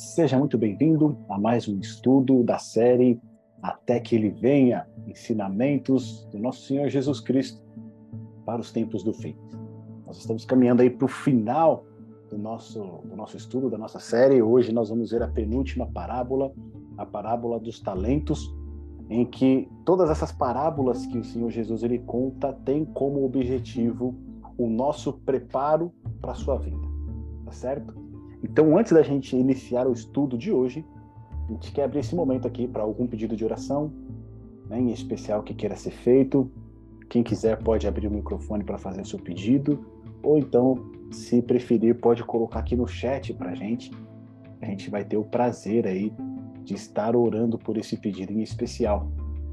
Seja muito bem-vindo a mais um estudo da série Até que Ele Venha Ensinamentos do Nosso Senhor Jesus Cristo para os Tempos do Fim. Nós estamos caminhando aí para o final do nosso, do nosso estudo, da nossa série. Hoje nós vamos ver a penúltima parábola, a parábola dos talentos, em que todas essas parábolas que o Senhor Jesus ele conta têm como objetivo o nosso preparo para a sua vida, tá certo? Então, antes da gente iniciar o estudo de hoje, a gente quer abrir esse momento aqui para algum pedido de oração, né, em especial que queira ser feito. Quem quiser pode abrir o microfone para fazer o seu pedido, ou então, se preferir, pode colocar aqui no chat para a gente. A gente vai ter o prazer aí de estar orando por esse pedido em especial,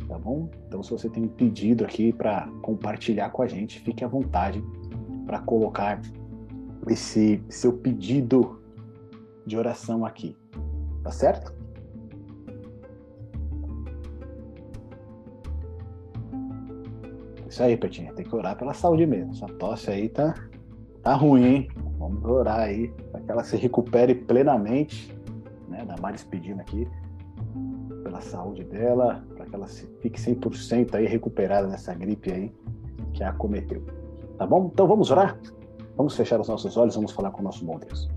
tá bom? Então, se você tem um pedido aqui para compartilhar com a gente, fique à vontade para colocar esse seu pedido de oração aqui. Tá certo? Isso aí, Petinha. Tem que orar pela saúde mesmo. Essa tosse aí tá, tá ruim, hein? Vamos orar aí para que ela se recupere plenamente. Né? Da Maris pedindo aqui pela saúde dela, para que ela fique 100% aí recuperada dessa gripe aí que a acometeu. Tá bom? Então vamos orar? Vamos fechar os nossos olhos, vamos falar com o nosso bom Deus.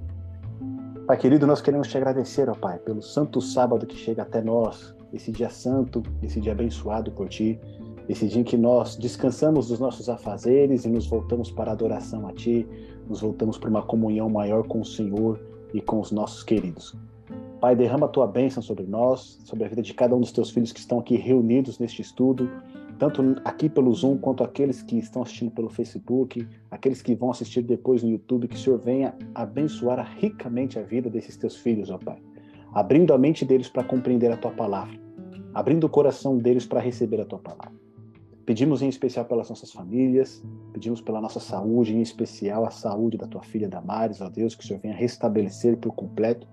Pai querido, nós queremos te agradecer, ó Pai, pelo santo sábado que chega até nós, esse dia santo, esse dia abençoado por Ti, esse dia em que nós descansamos dos nossos afazeres e nos voltamos para a adoração a Ti, nos voltamos para uma comunhão maior com o Senhor e com os nossos queridos. Pai, derrama a Tua bênção sobre nós, sobre a vida de cada um dos Teus filhos que estão aqui reunidos neste estudo, tanto aqui pelo Zoom quanto aqueles que estão assistindo pelo Facebook, aqueles que vão assistir depois no YouTube, que o Senhor venha abençoar ricamente a vida desses teus filhos, ó Pai, abrindo a mente deles para compreender a tua palavra, abrindo o coração deles para receber a tua palavra. Pedimos em especial pelas nossas famílias, pedimos pela nossa saúde, em especial a saúde da tua filha Damares, ó Deus, que o Senhor venha restabelecer por completo,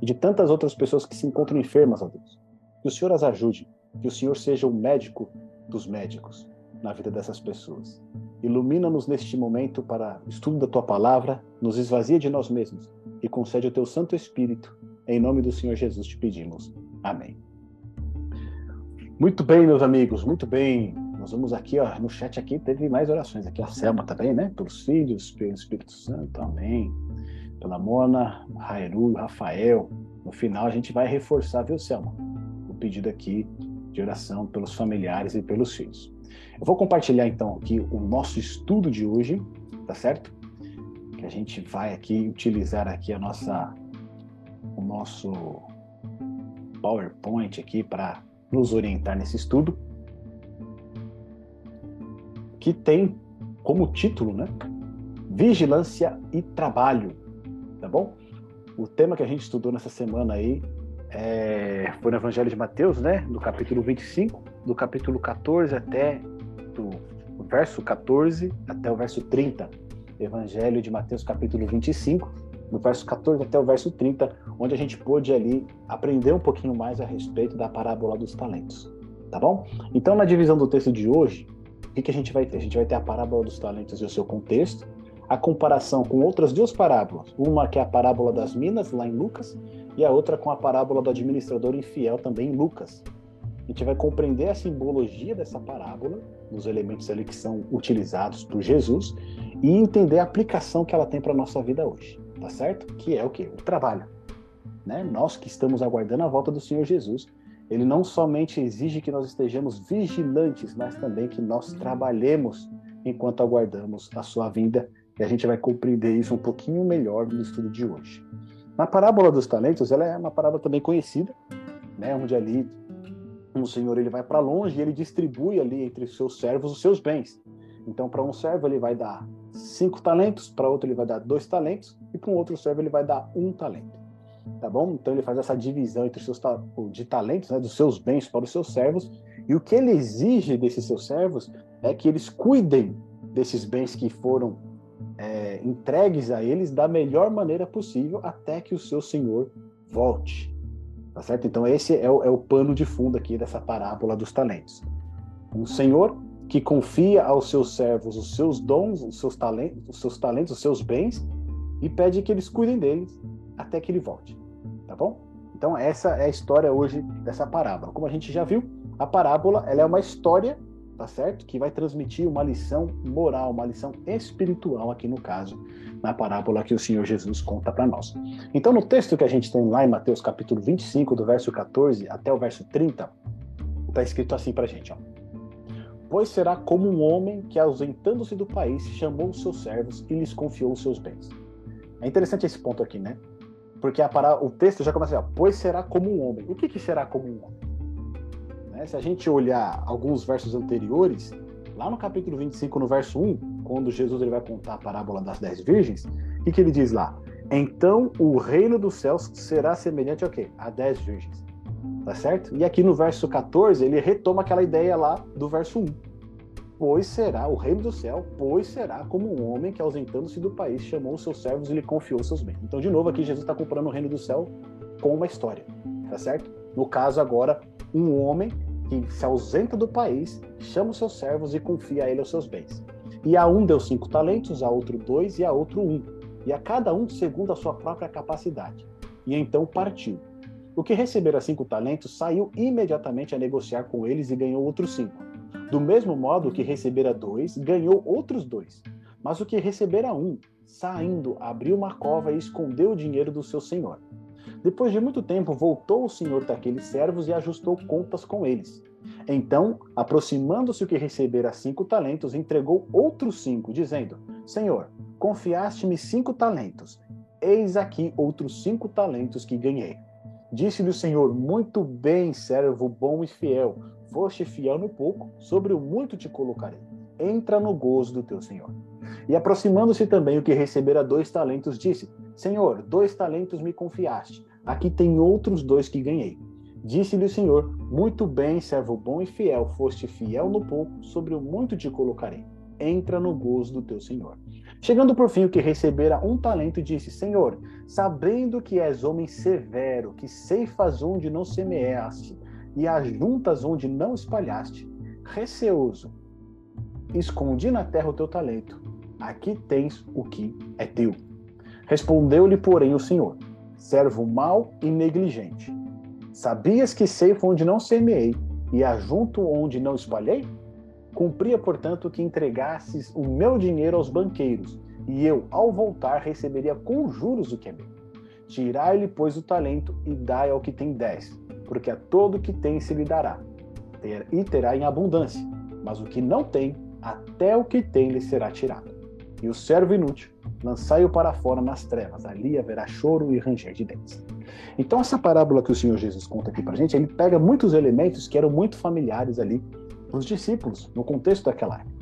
e de tantas outras pessoas que se encontram enfermas, ó Deus. Que o Senhor as ajude, que o Senhor seja o médico dos médicos na vida dessas pessoas. Ilumina-nos neste momento para estudo da tua palavra, nos esvazia de nós mesmos e concede o teu Santo Espírito. Em nome do Senhor Jesus te pedimos. Amém. Muito bem, meus amigos, muito bem. Nós vamos aqui, ó, no chat aqui teve mais orações aqui. A Selma também, né? Pelos filhos, pelo Espírito Santo, amém. Pela Mona, Rairu, Rafael. No final a gente vai reforçar, viu, Selma? O pedido aqui de oração pelos familiares e pelos filhos. Eu vou compartilhar então aqui o nosso estudo de hoje, tá certo? Que a gente vai aqui utilizar aqui a nossa o nosso PowerPoint aqui para nos orientar nesse estudo, que tem como título, né? Vigilância e trabalho, tá bom? O tema que a gente estudou nessa semana aí é, foi no Evangelho de Mateus, né? Do capítulo 25, do capítulo 14 até do verso 14 até o verso 30. Evangelho de Mateus, capítulo 25, do verso 14 até o verso 30, onde a gente pôde ali aprender um pouquinho mais a respeito da parábola dos talentos. Tá bom? Então, na divisão do texto de hoje, o que, que a gente vai ter? A gente vai ter a parábola dos talentos e o seu contexto, a comparação com outras duas parábolas. Uma que é a parábola das minas, lá em Lucas, e a outra com a parábola do administrador infiel, também em Lucas. A gente vai compreender a simbologia dessa parábola, os elementos ali que são utilizados por Jesus, e entender a aplicação que ela tem para a nossa vida hoje, tá certo? Que é o que? O trabalho. Né? Nós que estamos aguardando a volta do Senhor Jesus, ele não somente exige que nós estejamos vigilantes, mas também que nós trabalhemos enquanto aguardamos a sua vinda, e a gente vai compreender isso um pouquinho melhor no estudo de hoje. Na parábola dos talentos, ela é uma parábola também conhecida, né, onde ali um senhor ele vai para longe e ele distribui ali entre os seus servos os seus bens. Então, para um servo ele vai dar cinco talentos, para outro ele vai dar dois talentos e para um outro servo ele vai dar um talento. Tá bom? Então ele faz essa divisão entre seus de talentos, né, dos seus bens para os seus servos. E o que ele exige desses seus servos é que eles cuidem desses bens que foram é, entregues a eles da melhor maneira possível até que o seu senhor volte. Tá certo? Então, esse é o, é o pano de fundo aqui dessa parábola dos talentos. Um senhor que confia aos seus servos os seus dons, os seus talentos, os seus talentos, os seus bens e pede que eles cuidem deles até que ele volte. Tá bom? Então essa é a história hoje dessa parábola. Como a gente já viu, a parábola ela é uma história, tá certo? Que vai transmitir uma lição moral, uma lição espiritual aqui no caso, na parábola que o Senhor Jesus conta para nós. Então no texto que a gente tem lá em Mateus capítulo 25, do verso 14 até o verso 30, está escrito assim para a gente, ó. Pois será como um homem que, ausentando-se do país, chamou os seus servos e lhes confiou os seus bens. É interessante esse ponto aqui, né? Porque a para... o texto já começa assim, ó, pois será como um homem. O que, que será como um homem? Né? Se a gente olhar alguns versos anteriores, lá no capítulo 25, no verso 1, quando Jesus ele vai contar a parábola das dez virgens, o que, que ele diz lá? Então o reino dos céus será semelhante a quê? A dez virgens tá certo? E aqui no verso 14, ele retoma aquela ideia lá do verso 1. Pois será o reino do céu, pois será como um homem que, ausentando-se do país, chamou os seus servos e lhe confiou seus bens. Então, de novo, aqui Jesus está comparando o reino do céu com uma história, tá certo? No caso, agora, um homem que se ausenta do país, chama os seus servos e confia a ele os seus bens. E a um deu cinco talentos, a outro dois e a outro um. E a cada um segundo a sua própria capacidade. E então partiu. O que recebera cinco talentos saiu imediatamente a negociar com eles e ganhou outros cinco. Do mesmo modo que recebera dois, ganhou outros dois. Mas o que recebera um, saindo, abriu uma cova e escondeu o dinheiro do seu senhor. Depois de muito tempo, voltou o senhor daqueles servos e ajustou contas com eles. Então, aproximando-se o que recebera cinco talentos, entregou outros cinco, dizendo: Senhor, confiaste-me cinco talentos. Eis aqui outros cinco talentos que ganhei. Disse-lhe o Senhor: Muito bem, servo bom e fiel. Foste fiel no pouco, sobre o muito te colocarei. Entra no gozo do teu Senhor. E aproximando-se também o que recebera dois talentos, disse: Senhor, dois talentos me confiaste. Aqui tem outros dois que ganhei. Disse-lhe o Senhor: Muito bem, servo bom e fiel. Foste fiel no pouco, sobre o muito te colocarei. Entra no gozo do teu Senhor. Chegando por fim o que recebera um talento, disse: Senhor, sabendo que és homem severo, que ceifas onde não semeaste e ajuntas onde não espalhaste, receoso, escondi na terra o teu talento. Aqui tens o que é teu. Respondeu-lhe, porém, o Senhor: Servo mau e negligente. Sabias que ceifo onde não semeei e ajunto onde não espalhei? Cumpria, portanto, que entregasses o meu dinheiro aos banqueiros, e eu, ao voltar, receberia com juros o que é meu. Tirai-lhe, pois, o talento e dai ao que tem dez, porque a todo que tem se lhe dará, e terá em abundância, mas o que não tem, até o que tem lhe será tirado. E o servo inútil, lançai-o para fora nas trevas, ali haverá choro e ranger de dentes. Então, essa parábola que o Senhor Jesus conta aqui para gente, ele pega muitos elementos que eram muito familiares ali os discípulos, no contexto daquela época.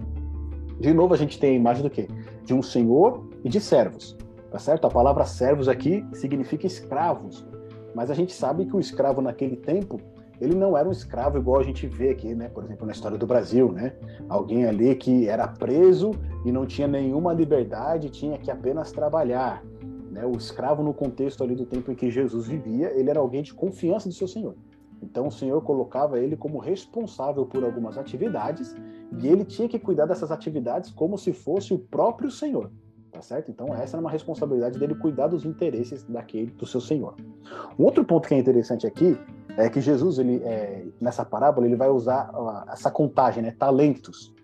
De novo, a gente tem a imagem do quê? De um senhor e de servos. Tá certo? A palavra servos aqui significa escravos. Mas a gente sabe que o escravo naquele tempo, ele não era um escravo igual a gente vê aqui, né? Por exemplo, na história do Brasil, né? Alguém ali que era preso e não tinha nenhuma liberdade, tinha que apenas trabalhar. Né? O escravo no contexto ali do tempo em que Jesus vivia, ele era alguém de confiança do seu senhor. Então o Senhor colocava ele como responsável por algumas atividades e ele tinha que cuidar dessas atividades como se fosse o próprio Senhor, tá certo? Então essa era uma responsabilidade dele cuidar dos interesses daquele do seu Senhor. Um outro ponto que é interessante aqui é que Jesus ele é, nessa parábola ele vai usar essa contagem, né? Talentos,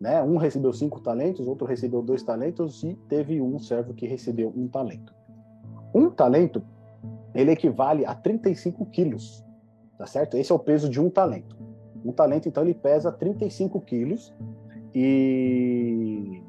né? Um recebeu cinco talentos, outro recebeu dois talentos e teve um servo que recebeu um talento. Um talento ele equivale a 35 quilos tá certo? Esse é o peso de um talento. Um talento, então, ele pesa 35 quilos e...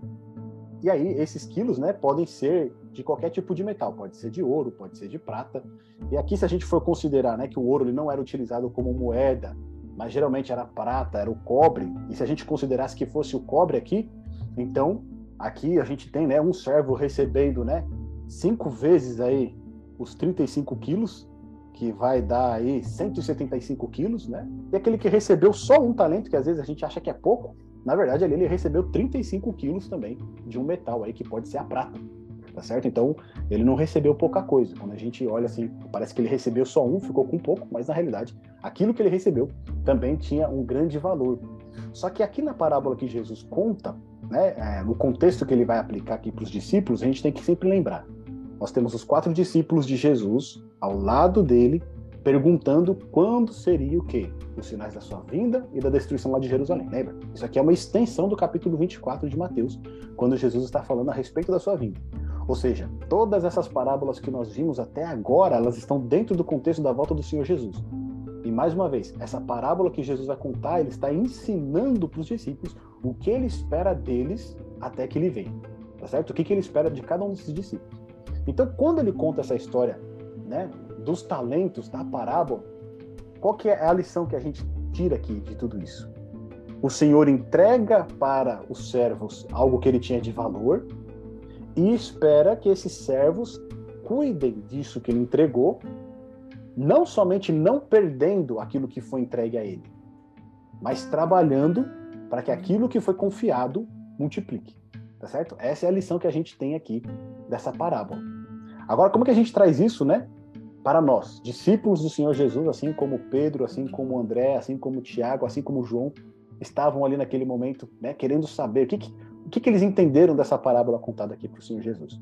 E aí, esses quilos, né, podem ser de qualquer tipo de metal, pode ser de ouro, pode ser de prata. E aqui, se a gente for considerar, né, que o ouro ele não era utilizado como moeda, mas geralmente era prata, era o cobre, e se a gente considerasse que fosse o cobre aqui, então, aqui a gente tem, né, um servo recebendo, né, cinco vezes aí os 35 quilos, que vai dar aí 175 quilos, né? E aquele que recebeu só um talento, que às vezes a gente acha que é pouco, na verdade ali ele recebeu 35 quilos também de um metal aí que pode ser a prata, tá certo? Então ele não recebeu pouca coisa. Quando a gente olha assim, parece que ele recebeu só um, ficou com pouco, mas na realidade aquilo que ele recebeu também tinha um grande valor. Só que aqui na parábola que Jesus conta, né, é, no contexto que ele vai aplicar aqui para os discípulos, a gente tem que sempre lembrar. Nós temos os quatro discípulos de Jesus ao lado dele, perguntando quando seria o quê? Os sinais da sua vinda e da destruição lá de Jerusalém. Lembra? Isso aqui é uma extensão do capítulo 24 de Mateus, quando Jesus está falando a respeito da sua vinda. Ou seja, todas essas parábolas que nós vimos até agora, elas estão dentro do contexto da volta do Senhor Jesus. E mais uma vez, essa parábola que Jesus vai contar, ele está ensinando para os discípulos o que ele espera deles até que ele venha. Tá certo? O que, que ele espera de cada um desses discípulos. Então, quando ele conta essa história, né, dos talentos da parábola, qual que é a lição que a gente tira aqui de tudo isso? O Senhor entrega para os servos algo que ele tinha de valor e espera que esses servos cuidem disso que ele entregou não somente não perdendo aquilo que foi entregue a ele, mas trabalhando para que aquilo que foi confiado multiplique. Tá certo? Essa é a lição que a gente tem aqui dessa parábola. Agora, como que a gente traz isso, né, para nós, discípulos do Senhor Jesus, assim como Pedro, assim como André, assim como Tiago, assim como João, estavam ali naquele momento, né, querendo saber o que, que o que, que eles entenderam dessa parábola contada aqui para o Senhor Jesus.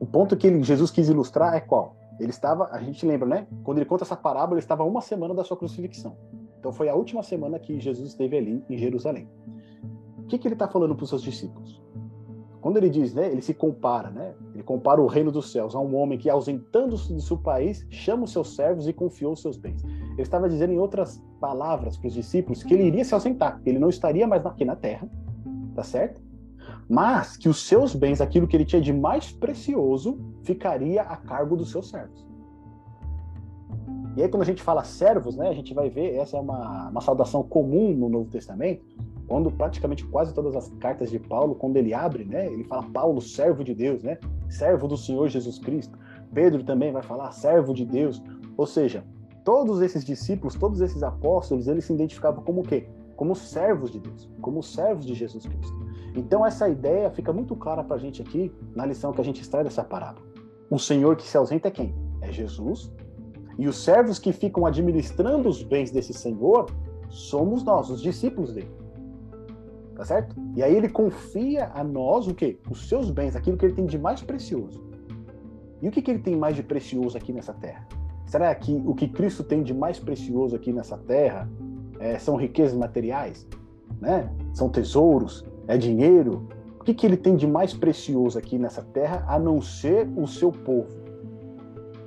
O ponto que ele, Jesus quis ilustrar é qual? Ele estava, a gente lembra, né? Quando ele conta essa parábola, ele estava uma semana da sua crucifixão. Então foi a última semana que Jesus esteve ali em Jerusalém. O que, que ele está falando para os seus discípulos? Quando ele diz, né? Ele se compara, né? Ele compara o reino dos céus a um homem que, ausentando-se de seu país, chama os seus servos e confiou os seus bens. Ele estava dizendo, em outras palavras, para os discípulos que ele iria se ausentar, ele não estaria mais aqui na terra, tá certo? mas que os seus bens, aquilo que ele tinha de mais precioso, ficaria a cargo dos seus servos. E aí, quando a gente fala servos, né, a gente vai ver, essa é uma, uma saudação comum no Novo Testamento, quando praticamente quase todas as cartas de Paulo, quando ele abre, né, ele fala Paulo, servo de Deus, né, servo do Senhor Jesus Cristo. Pedro também vai falar servo de Deus. Ou seja, todos esses discípulos, todos esses apóstolos, eles se identificavam como o quê? Como servos de Deus, como servos de Jesus Cristo. Então, essa ideia fica muito clara para a gente aqui na lição que a gente extrai dessa parábola. O Senhor que se ausenta é quem? É Jesus. E os servos que ficam administrando os bens desse Senhor somos nós, os discípulos dele. Tá certo? E aí ele confia a nós o quê? Os seus bens, aquilo que ele tem de mais precioso. E o que, que ele tem mais de precioso aqui nessa terra? Será que o que Cristo tem de mais precioso aqui nessa terra é, são riquezas materiais? Né? São tesouros? é dinheiro. O que, que ele tem de mais precioso aqui nessa terra a não ser o seu povo?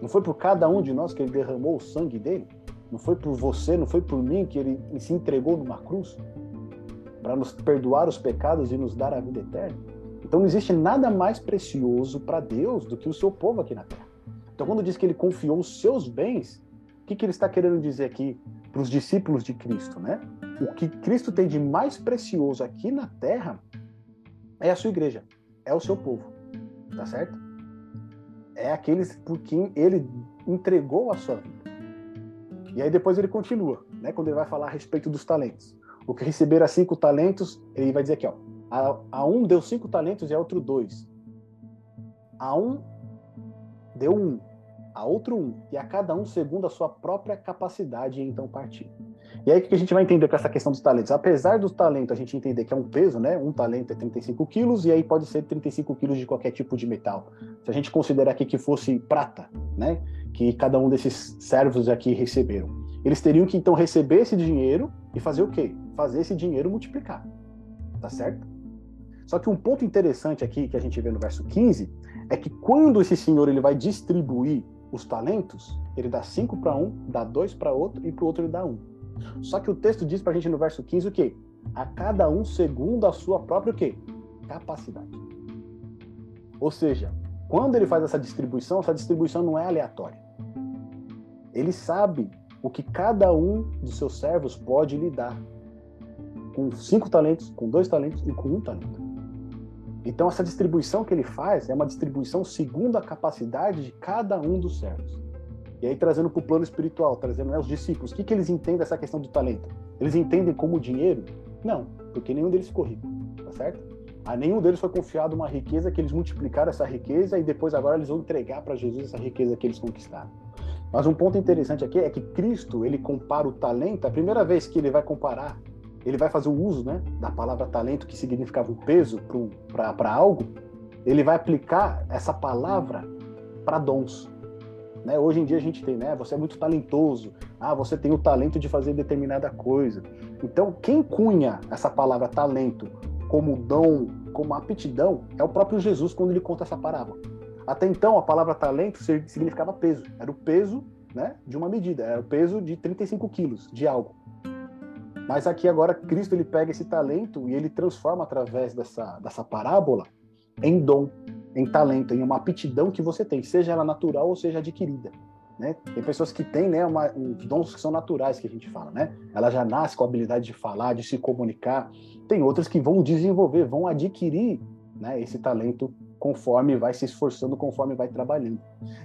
Não foi por cada um de nós que ele derramou o sangue dele? Não foi por você, não foi por mim que ele se entregou numa cruz? Para nos perdoar os pecados e nos dar a vida eterna? Então não existe nada mais precioso para Deus do que o seu povo aqui na terra. Então quando diz que ele confiou os seus bens, o que, que ele está querendo dizer aqui para os discípulos de Cristo, né? O que Cristo tem de mais precioso aqui na terra é a sua igreja, é o seu povo, tá certo? É aqueles por quem ele entregou a sua vida. E aí depois ele continua, né? Quando ele vai falar a respeito dos talentos. O que receberá cinco talentos, ele vai dizer aqui, ó. A, a um deu cinco talentos e a outro dois. A um deu um, a outro um, e a cada um segundo a sua própria capacidade, e então partir. E aí o que a gente vai entender com essa questão dos talentos? Apesar do talento a gente entender que é um peso, né? Um talento é 35 quilos, e aí pode ser 35 quilos de qualquer tipo de metal. Se a gente considerar aqui que fosse prata, né? Que cada um desses servos aqui receberam. Eles teriam que então receber esse dinheiro e fazer o quê? Fazer esse dinheiro multiplicar. Tá certo? Só que um ponto interessante aqui que a gente vê no verso 15 é que quando esse senhor ele vai distribuir os talentos, ele dá cinco para um, dá dois para outro e para o outro ele dá um. Só que o texto diz para a gente no verso 15 o quê? A cada um segundo a sua própria o quê? Capacidade. Ou seja, quando ele faz essa distribuição, essa distribuição não é aleatória. Ele sabe o que cada um dos seus servos pode lhe dar. Com cinco talentos, com dois talentos e com um talento. Então, essa distribuição que ele faz é uma distribuição segundo a capacidade de cada um dos servos. E aí, trazendo para o plano espiritual, trazendo né, os discípulos, o que, que eles entendem dessa questão do talento? Eles entendem como dinheiro? Não, porque nenhum deles ficou rico, tá certo? A nenhum deles foi confiado uma riqueza que eles multiplicaram essa riqueza e depois agora eles vão entregar para Jesus essa riqueza que eles conquistaram. Mas um ponto interessante aqui é que Cristo, ele compara o talento, a primeira vez que ele vai comparar ele vai fazer o uso né, da palavra talento, que significava um peso para algo, ele vai aplicar essa palavra para dons. Né? Hoje em dia a gente tem, né? Você é muito talentoso. Ah, você tem o talento de fazer determinada coisa. Então, quem cunha essa palavra talento como dom, como aptidão, é o próprio Jesus quando ele conta essa parábola. Até então, a palavra talento significava peso. Era o peso né, de uma medida. Era o peso de 35 quilos de algo. Mas aqui agora Cristo ele pega esse talento e ele transforma através dessa, dessa parábola em dom, em talento, em uma aptidão que você tem, seja ela natural ou seja adquirida. Né? Tem pessoas que têm né, uma, uns dons que são naturais, que a gente fala. Né? Ela já nasce com a habilidade de falar, de se comunicar. Tem outras que vão desenvolver, vão adquirir né, esse talento conforme vai se esforçando, conforme vai trabalhando.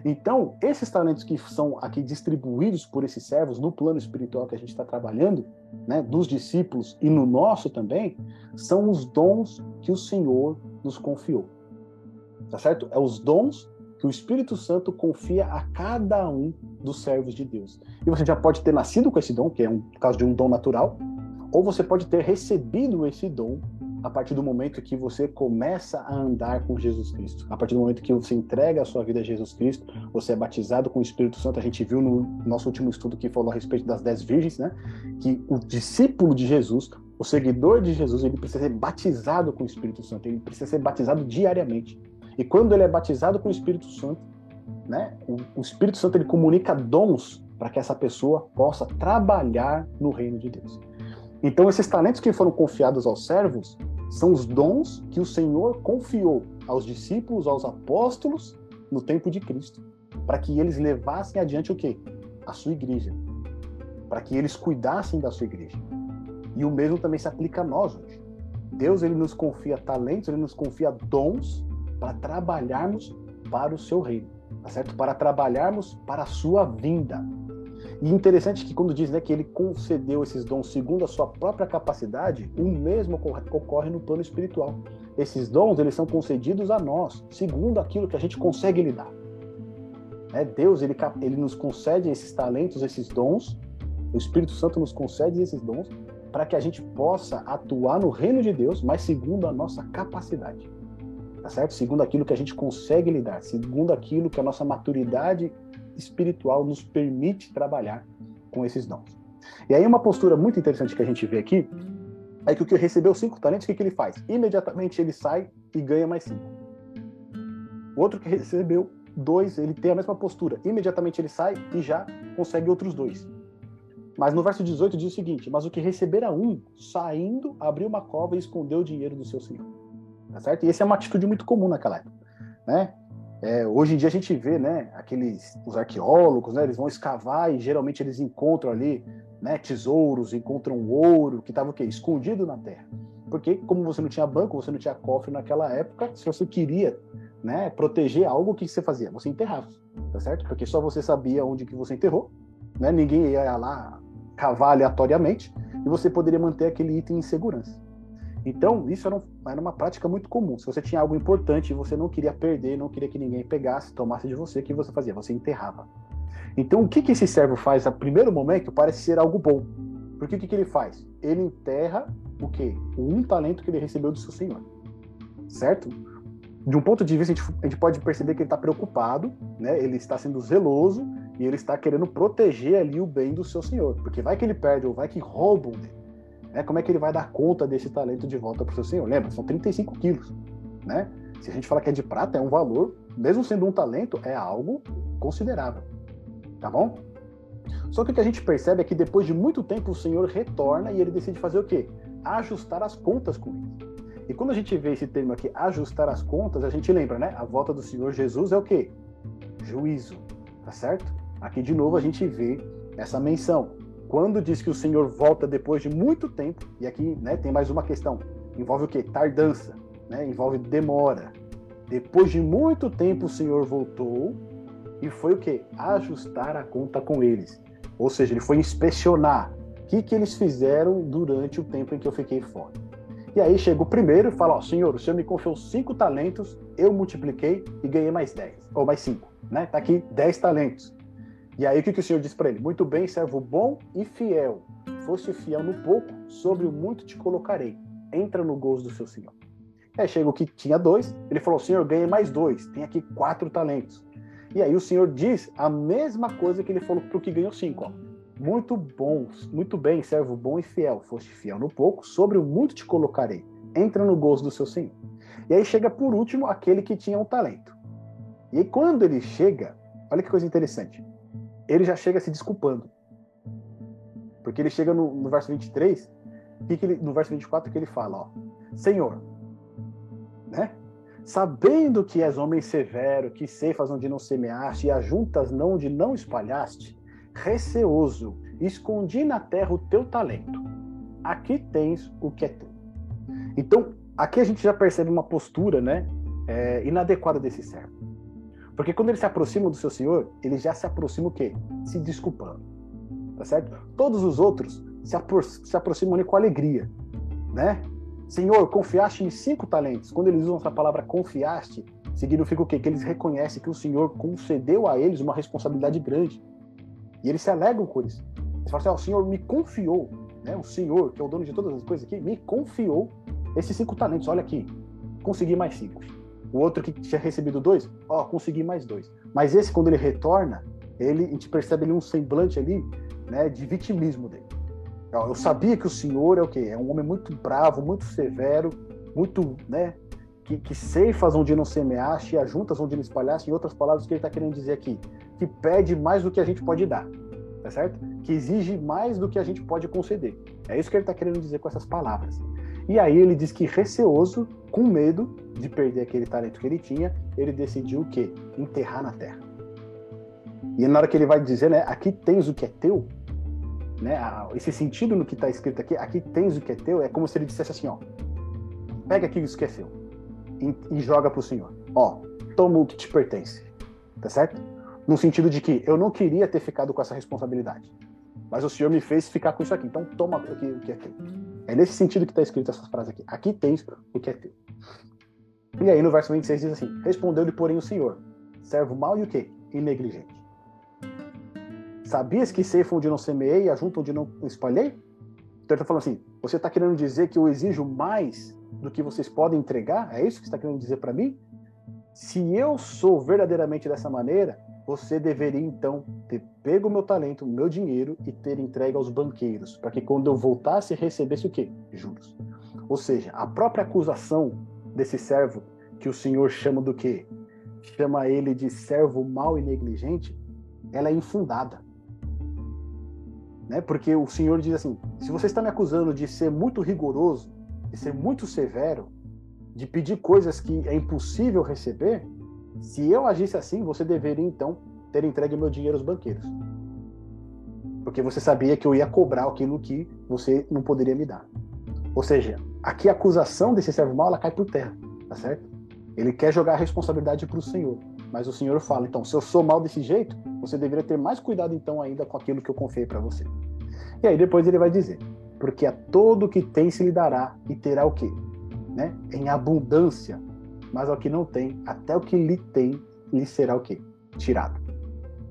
Então, esses talentos que são aqui distribuídos por esses servos no plano espiritual que a gente está trabalhando, né, dos discípulos e no nosso também, são os dons que o Senhor nos confiou. Tá certo? É os dons que o Espírito Santo confia a cada um dos servos de Deus. E você já pode ter nascido com esse dom, que é um caso de um dom natural, ou você pode ter recebido esse dom a partir do momento que você começa a andar com Jesus Cristo. A partir do momento que você entrega a sua vida a Jesus Cristo, você é batizado com o Espírito Santo. A gente viu no nosso último estudo que falou a respeito das dez virgens, né? Que o discípulo de Jesus, o seguidor de Jesus, ele precisa ser batizado com o Espírito Santo. Ele precisa ser batizado diariamente. E quando ele é batizado com o Espírito Santo, né? O, Espírito Santo ele comunica dons para que essa pessoa possa trabalhar no reino de Deus. Então, esses talentos que foram confiados aos servos são os dons que o Senhor confiou aos discípulos, aos apóstolos, no tempo de Cristo, para que eles levassem adiante o quê? A sua igreja, para que eles cuidassem da sua igreja. E o mesmo também se aplica a nós hoje. Deus ele nos confia talentos, ele nos confia dons para trabalharmos para o seu reino, tá certo? Para trabalharmos para a sua vinda, e interessante que quando diz né, que ele concedeu esses dons segundo a sua própria capacidade, o mesmo ocorre no plano espiritual. Esses dons eles são concedidos a nós, segundo aquilo que a gente consegue lidar. É, Deus ele, ele nos concede esses talentos, esses dons, o Espírito Santo nos concede esses dons para que a gente possa atuar no reino de Deus, mas segundo a nossa capacidade. Tá certo? Segundo aquilo que a gente consegue lidar, segundo aquilo que a nossa maturidade espiritual nos permite trabalhar com esses dons. E aí uma postura muito interessante que a gente vê aqui é que o que recebeu cinco talentos, o que, que ele faz? Imediatamente ele sai e ganha mais cinco. O outro que recebeu dois, ele tem a mesma postura. Imediatamente ele sai e já consegue outros dois. Mas no verso 18 diz o seguinte: Mas o que recebera um, saindo, abriu uma cova e escondeu o dinheiro do seu senhor. Tá certo? E essa é uma atitude muito comum naquela época. Né? É, hoje em dia a gente vê, né, aqueles os arqueólogos, né, eles vão escavar e geralmente eles encontram ali, né, tesouros, encontram ouro que estava o quê? Escondido na terra. Porque como você não tinha banco, você não tinha cofre naquela época, se você queria, né, proteger algo, o que você fazia? Você enterrava, tá certo? Porque só você sabia onde que você enterrou, né? Ninguém ia lá cavar aleatoriamente e você poderia manter aquele item em segurança. Então, isso era, um, era, uma prática muito comum. Se você tinha algo importante e você não queria perder, não queria que ninguém pegasse, tomasse de você, o que você fazia? Você enterrava. Então, o que, que esse servo faz a primeiro momento parece ser algo bom. Porque o que, que ele faz? Ele enterra o quê? Um talento que ele recebeu do seu senhor. Certo? De um ponto de vista, a gente, a gente pode perceber que ele está preocupado, né? ele está sendo zeloso e ele está querendo proteger ali o bem do seu senhor. Porque vai que ele perde ou vai que roubam dele né? Como é que ele vai dar conta desse talento de volta para o seu senhor? Lembra, são 35 quilos. Né? Se a gente fala que é de prata, é um valor, mesmo sendo um talento, é algo considerável. Tá bom? Só que o que a gente percebe é que depois de muito tempo o Senhor retorna e ele decide fazer o quê? Ajustar as contas com ele. E quando a gente vê esse termo aqui, ajustar as contas, a gente lembra, né? A volta do Senhor Jesus é o quê? Juízo, tá certo? Aqui de novo a gente vê essa menção quando diz que o Senhor volta depois de muito tempo, e aqui né, tem mais uma questão, envolve o que? Tardança, né? envolve demora. Depois de muito tempo o Senhor voltou e foi o que? Ajustar a conta com eles. Ou seja, ele foi inspecionar o que, que eles fizeram durante o tempo em que eu fiquei fora. E aí chega o primeiro e fala: Ó, Senhor, o Senhor me confiou cinco talentos, eu multipliquei e ganhei mais dez, ou mais cinco. Né? Tá aqui dez talentos. E aí o que, que o Senhor diz para ele? Muito bem, servo bom e fiel. Foste fiel no pouco, sobre o muito te colocarei. Entra no gozo do seu Senhor. Aí chega o que tinha dois, ele falou: Senhor, ganhei mais dois, tem aqui quatro talentos. E aí o Senhor diz a mesma coisa que ele falou para o que ganhou cinco. Ó. Muito bom, muito bem, servo bom e fiel. Foste fiel no pouco, sobre o muito te colocarei. Entra no gozo do seu Senhor. E aí chega por último aquele que tinha um talento. E aí, quando ele chega, olha que coisa interessante. Ele já chega se desculpando. Porque ele chega no, no verso 23, que que ele, no verso 24 que ele fala, ó, Senhor, né? Sabendo que és homem severo, que ceifas onde não semeaste e ajuntas não onde não espalhaste, receoso, escondi na terra o teu talento. Aqui tens o que é teu. Então, aqui a gente já percebe uma postura, né, é, inadequada desse servo. Porque quando ele se aproxima do seu senhor, ele já se aproxima o quê? Se desculpando. Tá certo? Todos os outros se, apro se aproximam com alegria, né? Senhor, confiaste em cinco talentos. Quando eles usam essa palavra confiaste, significa o quê? Que eles reconhecem que o Senhor concedeu a eles uma responsabilidade grande. E eles se alegram com isso. Eles falam assim: o Senhor me confiou, né? o Senhor, que é o dono de todas as coisas aqui, me confiou esses cinco talentos. Olha aqui, consegui mais cinco. O outro que tinha recebido dois, ó, consegui mais dois. Mas esse, quando ele retorna, ele, a gente percebe ali um semblante ali, né, de vitimismo dele. Eu sabia que o Senhor é o quê? É um homem muito bravo, muito severo, muito, né, que, que ceifas onde não semeaste e ajuntas onde não espalhaste. Em outras palavras, o que ele está querendo dizer aqui? Que pede mais do que a gente pode dar, tá certo? Que exige mais do que a gente pode conceder. É isso que ele está querendo dizer com essas palavras. E aí ele diz que receoso, com medo de perder aquele talento que ele tinha, ele decidiu o quê? Enterrar na terra. E na hora que ele vai dizer, né, aqui tens o que é teu, né, esse sentido no que está escrito aqui, aqui tens o que é teu, é como se ele dissesse assim, ó, pega aqui isso que é e, e joga para o Senhor. Ó, toma o que te pertence, tá certo? No sentido de que eu não queria ter ficado com essa responsabilidade, mas o Senhor me fez ficar com isso aqui, então toma o que, o que é teu. É nesse sentido que está escrito essas frases aqui. Aqui tens o que é teu. E aí no verso 26 diz assim: Respondeu-lhe, porém, o Senhor, servo mau e o quê? E negligente. Sabias que ceifam onde não semeei e ajuntam onde não espalhei? Então ele está falando assim: você está querendo dizer que eu exijo mais do que vocês podem entregar? É isso que está querendo dizer para mim? Se eu sou verdadeiramente dessa maneira, você deveria então ter pego o meu talento, o meu dinheiro e ter entregue aos banqueiros, para que quando eu voltasse recebesse o quê? Juros. Ou seja, a própria acusação desse servo que o Senhor chama do quê? Chama ele de servo mau e negligente, ela é infundada. Né? Porque o Senhor diz assim: se você está me acusando de ser muito rigoroso, de ser muito severo, de pedir coisas que é impossível receber, se eu agisse assim, você deveria então ter entregue meu dinheiro aos banqueiros. Porque você sabia que eu ia cobrar aquilo que você não poderia me dar. Ou seja, aqui a acusação desse servo mal ela cai por terra, tá certo? Ele quer jogar a responsabilidade para o Senhor. Mas o Senhor fala, então, se eu sou mal desse jeito, você deveria ter mais cuidado então ainda com aquilo que eu confiei para você. E aí depois ele vai dizer, porque a todo que tem se lhe dará e terá o quê? Né? Em abundância, mas ao que não tem, até o que lhe tem, lhe será o quê? Tirado.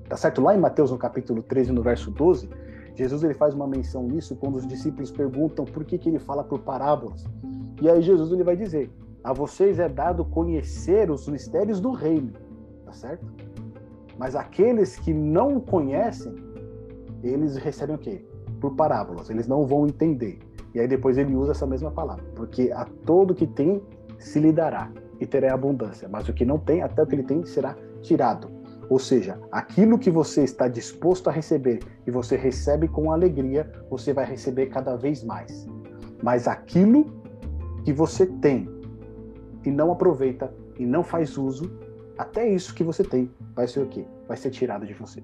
Tá certo? Lá em Mateus, no capítulo 13, no verso 12, Jesus ele faz uma menção nisso quando os discípulos perguntam por que, que ele fala por parábolas. E aí Jesus ele vai dizer: A vocês é dado conhecer os mistérios do reino, tá certo? Mas aqueles que não conhecem, eles recebem o quê? Por parábolas, eles não vão entender. E aí depois ele usa essa mesma palavra, porque a todo que tem se lhe dará e terá abundância, mas o que não tem, até o que ele tem será tirado. Ou seja, aquilo que você está disposto a receber e você recebe com alegria, você vai receber cada vez mais. Mas aquilo que você tem e não aproveita e não faz uso, até isso que você tem vai ser o quê? Vai ser tirado de você.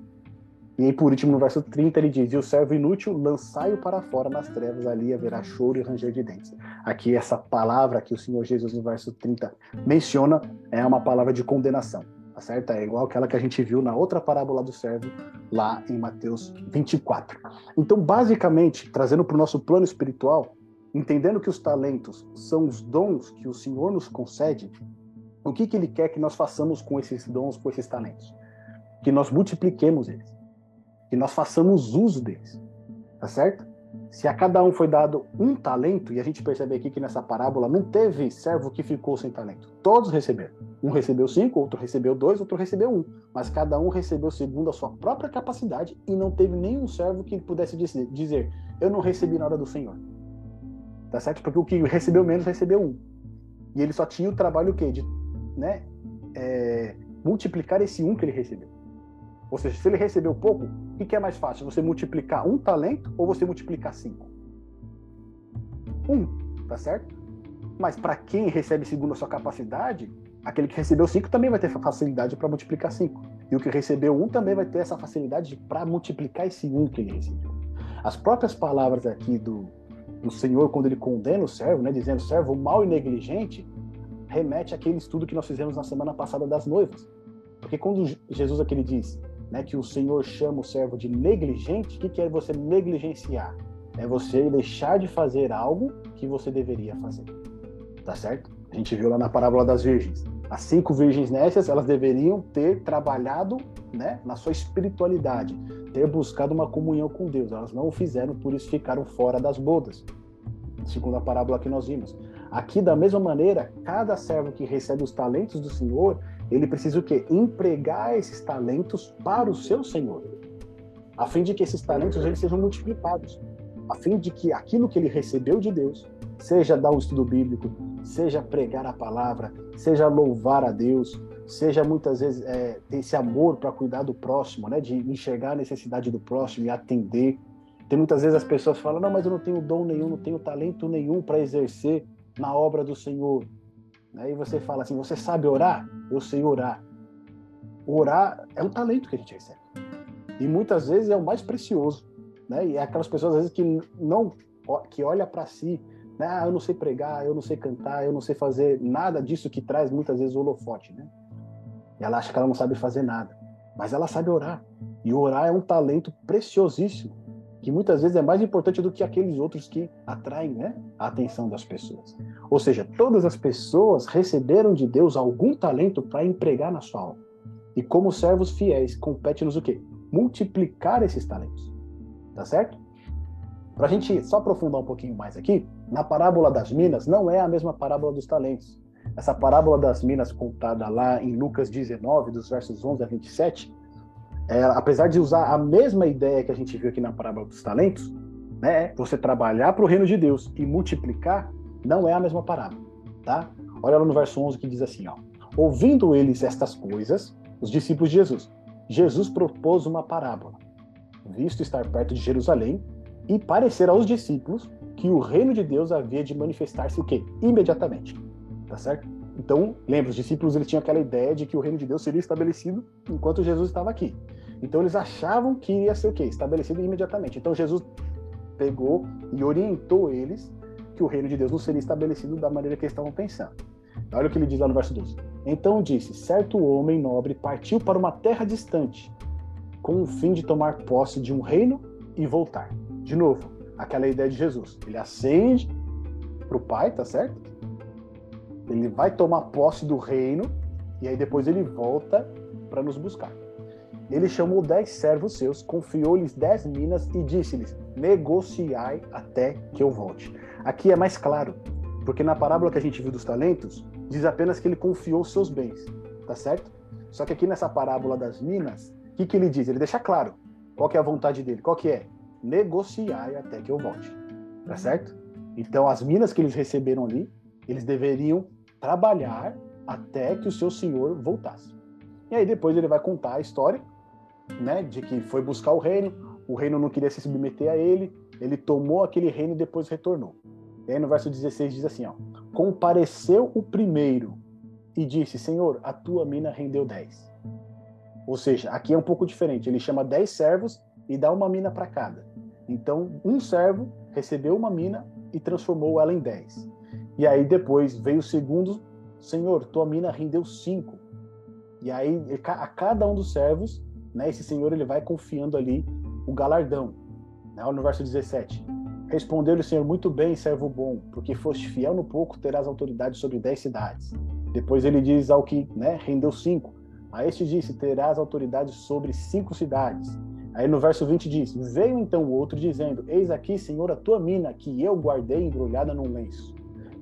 E aí, por último, no verso 30, ele diz: E o servo inútil, lançai-o para fora nas trevas, ali haverá choro e ranger de dentes. Aqui, essa palavra que o Senhor Jesus, no verso 30, menciona, é uma palavra de condenação tá certo? É igual aquela que a gente viu na outra parábola do servo, lá em Mateus 24. Então, basicamente, trazendo para o nosso plano espiritual, entendendo que os talentos são os dons que o Senhor nos concede, o que, que Ele quer que nós façamos com esses dons, com esses talentos? Que nós multipliquemos eles, que nós façamos uso deles, tá certo? Se a cada um foi dado um talento, e a gente percebe aqui que nessa parábola não teve servo que ficou sem talento, todos receberam Um recebeu cinco, outro recebeu dois, outro recebeu um. Mas cada um recebeu segundo a sua própria capacidade e não teve nenhum servo que pudesse dizer: Eu não recebi na hora do Senhor. Tá certo? Porque o que recebeu menos recebeu um. E ele só tinha o trabalho o quê? De né, é, multiplicar esse um que ele recebeu. Ou seja, se ele recebeu pouco, o que é mais fácil? Você multiplicar um talento ou você multiplicar cinco? Um, tá certo? Mas para quem recebe segundo a sua capacidade, aquele que recebeu cinco também vai ter facilidade para multiplicar cinco. E o que recebeu um também vai ter essa facilidade para multiplicar esse um que ele recebeu. As próprias palavras aqui do, do Senhor, quando ele condena o servo, né, dizendo servo mau e negligente, remete àquele estudo que nós fizemos na semana passada das noivas. Porque quando Jesus aqui diz né, que o Senhor chama o servo de negligente, o que, que é você negligenciar? É você deixar de fazer algo que você deveria fazer. Tá certo? A gente viu lá na parábola das virgens. As cinco virgens nécias, elas deveriam ter trabalhado né, na sua espiritualidade, ter buscado uma comunhão com Deus. Elas não o fizeram, por isso ficaram fora das bodas. Segundo a parábola que nós vimos. Aqui, da mesma maneira, cada servo que recebe os talentos do Senhor, ele precisa o quê? Empregar esses talentos para o seu Senhor, a fim de que esses talentos eles sejam multiplicados, a fim de que aquilo que ele recebeu de Deus, seja dar um estudo bíblico, seja pregar a palavra, seja louvar a Deus, seja muitas vezes é, ter esse amor para cuidar do próximo, né? De enxergar a necessidade do próximo e atender. Tem muitas vezes as pessoas falam: não, mas eu não tenho dom nenhum, não tenho talento nenhum para exercer na obra do Senhor. Aí você fala assim: você sabe orar? Eu sei orar. Orar é um talento que a gente recebe. E muitas vezes é o mais precioso. Né? E é aquelas pessoas, às vezes, que não que olha para si, né? Ah, eu não sei pregar, eu não sei cantar, eu não sei fazer nada disso que traz muitas vezes o holofote, né? Ela acha que ela não sabe fazer nada, mas ela sabe orar. E orar é um talento preciosíssimo que muitas vezes é mais importante do que aqueles outros que atraem né, a atenção das pessoas. Ou seja, todas as pessoas receberam de Deus algum talento para empregar na sua alma. E como servos fiéis, compete-nos o quê? Multiplicar esses talentos. Tá certo? Para a gente só aprofundar um pouquinho mais aqui, na parábola das minas não é a mesma parábola dos talentos. Essa parábola das minas contada lá em Lucas 19, dos versos 11 a 27, é, apesar de usar a mesma ideia que a gente viu aqui na parábola dos talentos, né, você trabalhar para o reino de Deus e multiplicar, não é a mesma parábola, tá? Olha lá no verso 11 que diz assim, ó: Ouvindo eles estas coisas, os discípulos de Jesus, Jesus propôs uma parábola, visto estar perto de Jerusalém e parecer aos discípulos que o reino de Deus havia de manifestar-se o quê? Imediatamente. Tá certo? Então, lembra, os discípulos eles tinham aquela ideia de que o reino de Deus seria estabelecido enquanto Jesus estava aqui. Então eles achavam que iria ser o quê? Estabelecido imediatamente. Então Jesus pegou e orientou eles que o reino de Deus não seria estabelecido da maneira que eles estavam pensando. Olha o que ele diz lá no verso 12. Então disse: Certo homem nobre partiu para uma terra distante, com o fim de tomar posse de um reino e voltar. De novo, aquela ideia de Jesus. Ele acende para o Pai, tá certo? Ele vai tomar posse do reino e aí depois ele volta para nos buscar. Ele chamou dez servos seus, confiou-lhes dez minas e disse-lhes: negociai até que eu volte. Aqui é mais claro, porque na parábola que a gente viu dos talentos, diz apenas que ele confiou seus bens, tá certo? Só que aqui nessa parábola das minas, o que, que ele diz? Ele deixa claro qual que é a vontade dele. Qual que é? Negociai até que eu volte, tá certo? Então as minas que eles receberam ali, eles deveriam trabalhar até que o seu senhor voltasse. E aí depois ele vai contar a história né, de que foi buscar o reino, o reino não queria se submeter a ele, ele tomou aquele reino e depois retornou. E aí no verso 16 diz assim, ó, compareceu o primeiro e disse, Senhor, a tua mina rendeu 10. Ou seja, aqui é um pouco diferente, ele chama 10 servos e dá uma mina para cada. Então, um servo recebeu uma mina e transformou ela em 10. E aí depois veio o segundo, Senhor, tua mina rendeu 5. E aí a cada um dos servos né, esse senhor ele vai confiando ali o galardão. Né, no verso 17. Respondeu-lhe o Senhor, muito bem, servo bom, porque foste fiel no pouco, terás autoridade sobre dez cidades. Depois ele diz ao que né, rendeu cinco. A este disse, terás autoridade sobre cinco cidades. Aí no verso 20 diz: Veio então o outro dizendo: Eis aqui, Senhor, a tua mina, que eu guardei embrulhada num lenço.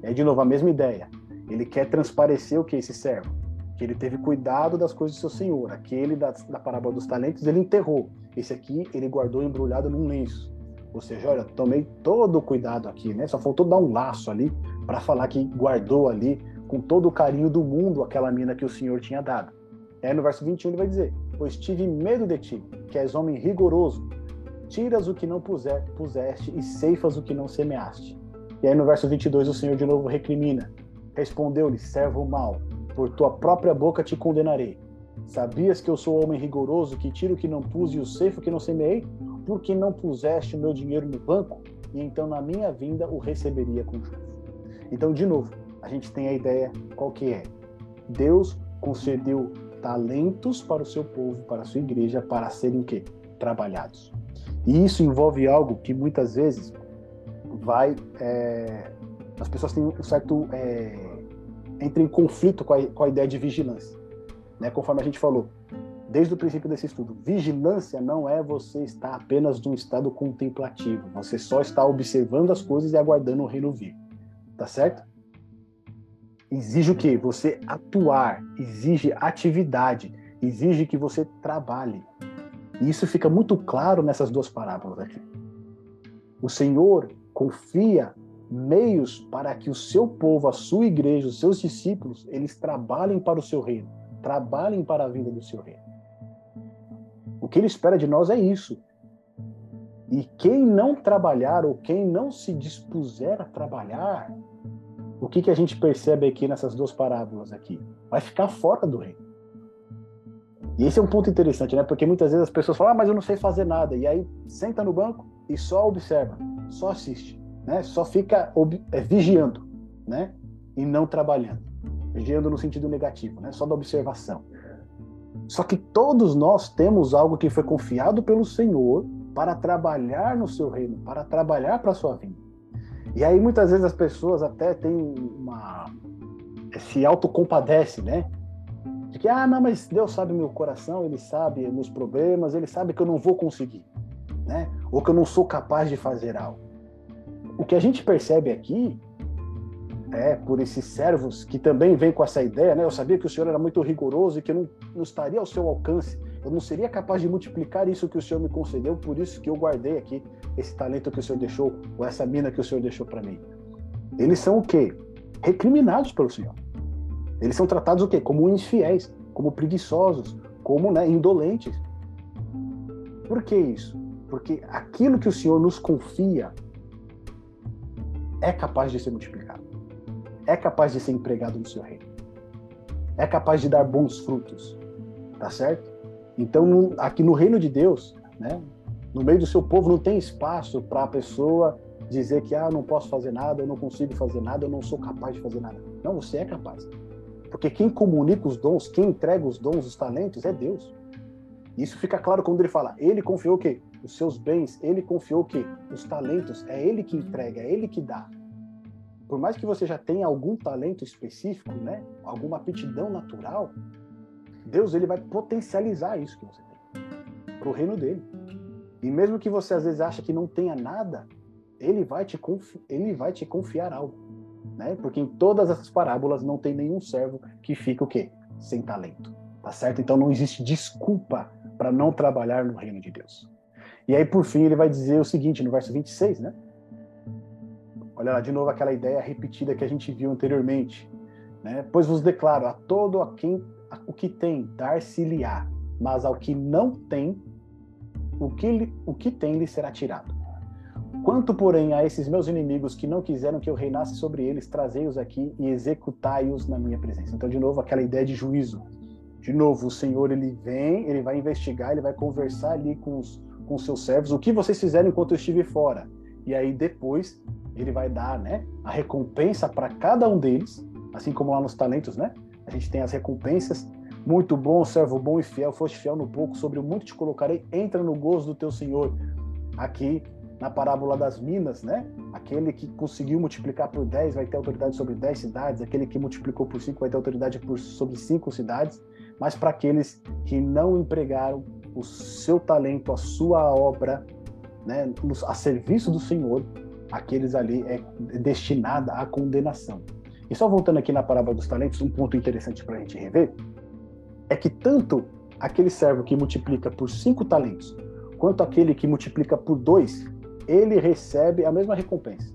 Aí de novo a mesma ideia. Ele quer transparecer o que esse servo? que ele teve cuidado das coisas do seu senhor. Aquele da, da parábola dos talentos, ele enterrou. Esse aqui, ele guardou embrulhado num lenço. Ou seja, olha, tomei todo o cuidado aqui, né? Só faltou dar um laço ali para falar que guardou ali com todo o carinho do mundo aquela mina que o Senhor tinha dado. Aí no verso 21 ele vai dizer: Pois tive medo de ti, que és homem rigoroso, tiras o que não puser, puseste e ceifas o que não semeaste. E aí no verso 22 o Senhor de novo recrimina: Respondeu-lhe, servo mau, por tua própria boca te condenarei. Sabias que eu sou homem rigoroso, que tiro o que não pus e o ceifo que não semeei? Porque não puseste o meu dinheiro no banco? E então na minha vinda o receberia com juros. Então, de novo, a gente tem a ideia qual que é. Deus concedeu talentos para o seu povo, para a sua igreja, para serem quê? Trabalhados. E isso envolve algo que muitas vezes vai. É, as pessoas têm um certo. É, entra em conflito com a, com a ideia de vigilância. Né? Conforme a gente falou, desde o princípio desse estudo, vigilância não é você estar apenas num estado contemplativo, você só está observando as coisas e aguardando o reino vir. Tá certo? Exige o quê? Você atuar, exige atividade, exige que você trabalhe. E isso fica muito claro nessas duas parábolas aqui. O Senhor confia meios para que o seu povo, a sua igreja, os seus discípulos, eles trabalhem para o seu reino, trabalhem para a vinda do seu reino. O que ele espera de nós é isso. E quem não trabalhar ou quem não se dispuser a trabalhar, o que, que a gente percebe aqui nessas duas parábolas aqui? Vai ficar fora do reino. E esse é um ponto interessante, né? Porque muitas vezes as pessoas falam, ah, mas eu não sei fazer nada. E aí senta no banco e só observa, só assiste, né? Só fica é, vigiando, né? E não trabalhando. Vigiando no sentido negativo, né? Só da observação. Só que todos nós temos algo que foi confiado pelo Senhor para trabalhar no seu reino, para trabalhar para a sua vida. E aí muitas vezes as pessoas até têm uma se autocompadece, né? De que, ah, não, mas Deus sabe o meu coração, Ele sabe meus problemas, Ele sabe que eu não vou conseguir, né? Ou que eu não sou capaz de fazer algo. O que a gente percebe aqui é por esses servos que também vêm com essa ideia, né? Eu sabia que o Senhor era muito rigoroso e que não, não estaria ao seu alcance. Eu não seria capaz de multiplicar isso que o Senhor me concedeu, por isso que eu guardei aqui esse talento que o Senhor deixou, ou essa mina que o Senhor deixou para mim. Eles são o quê? Recriminados pelo Senhor. Eles são tratados o quê? Como infiéis, como preguiçosos, como né, indolentes. Por que isso? Porque aquilo que o Senhor nos confia é capaz de ser multiplicado. É capaz de ser empregado no seu reino. É capaz de dar bons frutos. Tá certo? Então, aqui no reino de Deus, né, no meio do seu povo, não tem espaço para a pessoa dizer que ah, não posso fazer nada, eu não consigo fazer nada, eu não sou capaz de fazer nada. Não, você é capaz. Porque quem comunica os dons, quem entrega os dons, os talentos, é Deus. Isso fica claro quando ele fala, ele confiou o quê? Os seus bens, ele confiou o quê? Os talentos, é ele que entrega, é ele que dá. Por mais que você já tenha algum talento específico, né? Alguma aptidão natural, Deus ele vai potencializar isso que você tem para o reino dele. E mesmo que você às vezes acha que não tenha nada, ele vai te, ele vai te confiar algo né? Porque em todas essas parábolas não tem nenhum servo que fica o quê? Sem talento, tá certo? Então não existe desculpa para não trabalhar no reino de Deus. E aí por fim ele vai dizer o seguinte no verso 26, né? Olha lá de novo aquela ideia repetida que a gente viu anteriormente, né? Pois vos declaro a todo a quem o que tem dar-se-lhe-á, mas ao que não tem o que, o que tem lhe será tirado. Quanto, porém, a esses meus inimigos que não quiseram que eu reinasse sobre eles, trazei-os aqui e executai-os na minha presença. Então, de novo, aquela ideia de juízo. De novo, o Senhor ele vem, ele vai investigar, ele vai conversar ali com os, com seus servos, o que vocês fizeram enquanto eu estive fora. E aí depois ele vai dar, né, a recompensa para cada um deles, assim como lá nos talentos, né? A gente tem as recompensas. Muito bom, servo bom e fiel, foste fiel no pouco, sobre o muito te colocarei, entra no gozo do teu Senhor. Aqui na parábola das minas, né? Aquele que conseguiu multiplicar por 10 vai ter autoridade sobre 10 cidades, aquele que multiplicou por 5 vai ter autoridade por, sobre 5 cidades, mas para aqueles que não empregaram o seu talento, a sua obra, né, a serviço do Senhor, aqueles ali é destinada à condenação. Só voltando aqui na parábola dos talentos, um ponto interessante para a gente rever é que tanto aquele servo que multiplica por cinco talentos quanto aquele que multiplica por dois, ele recebe a mesma recompensa.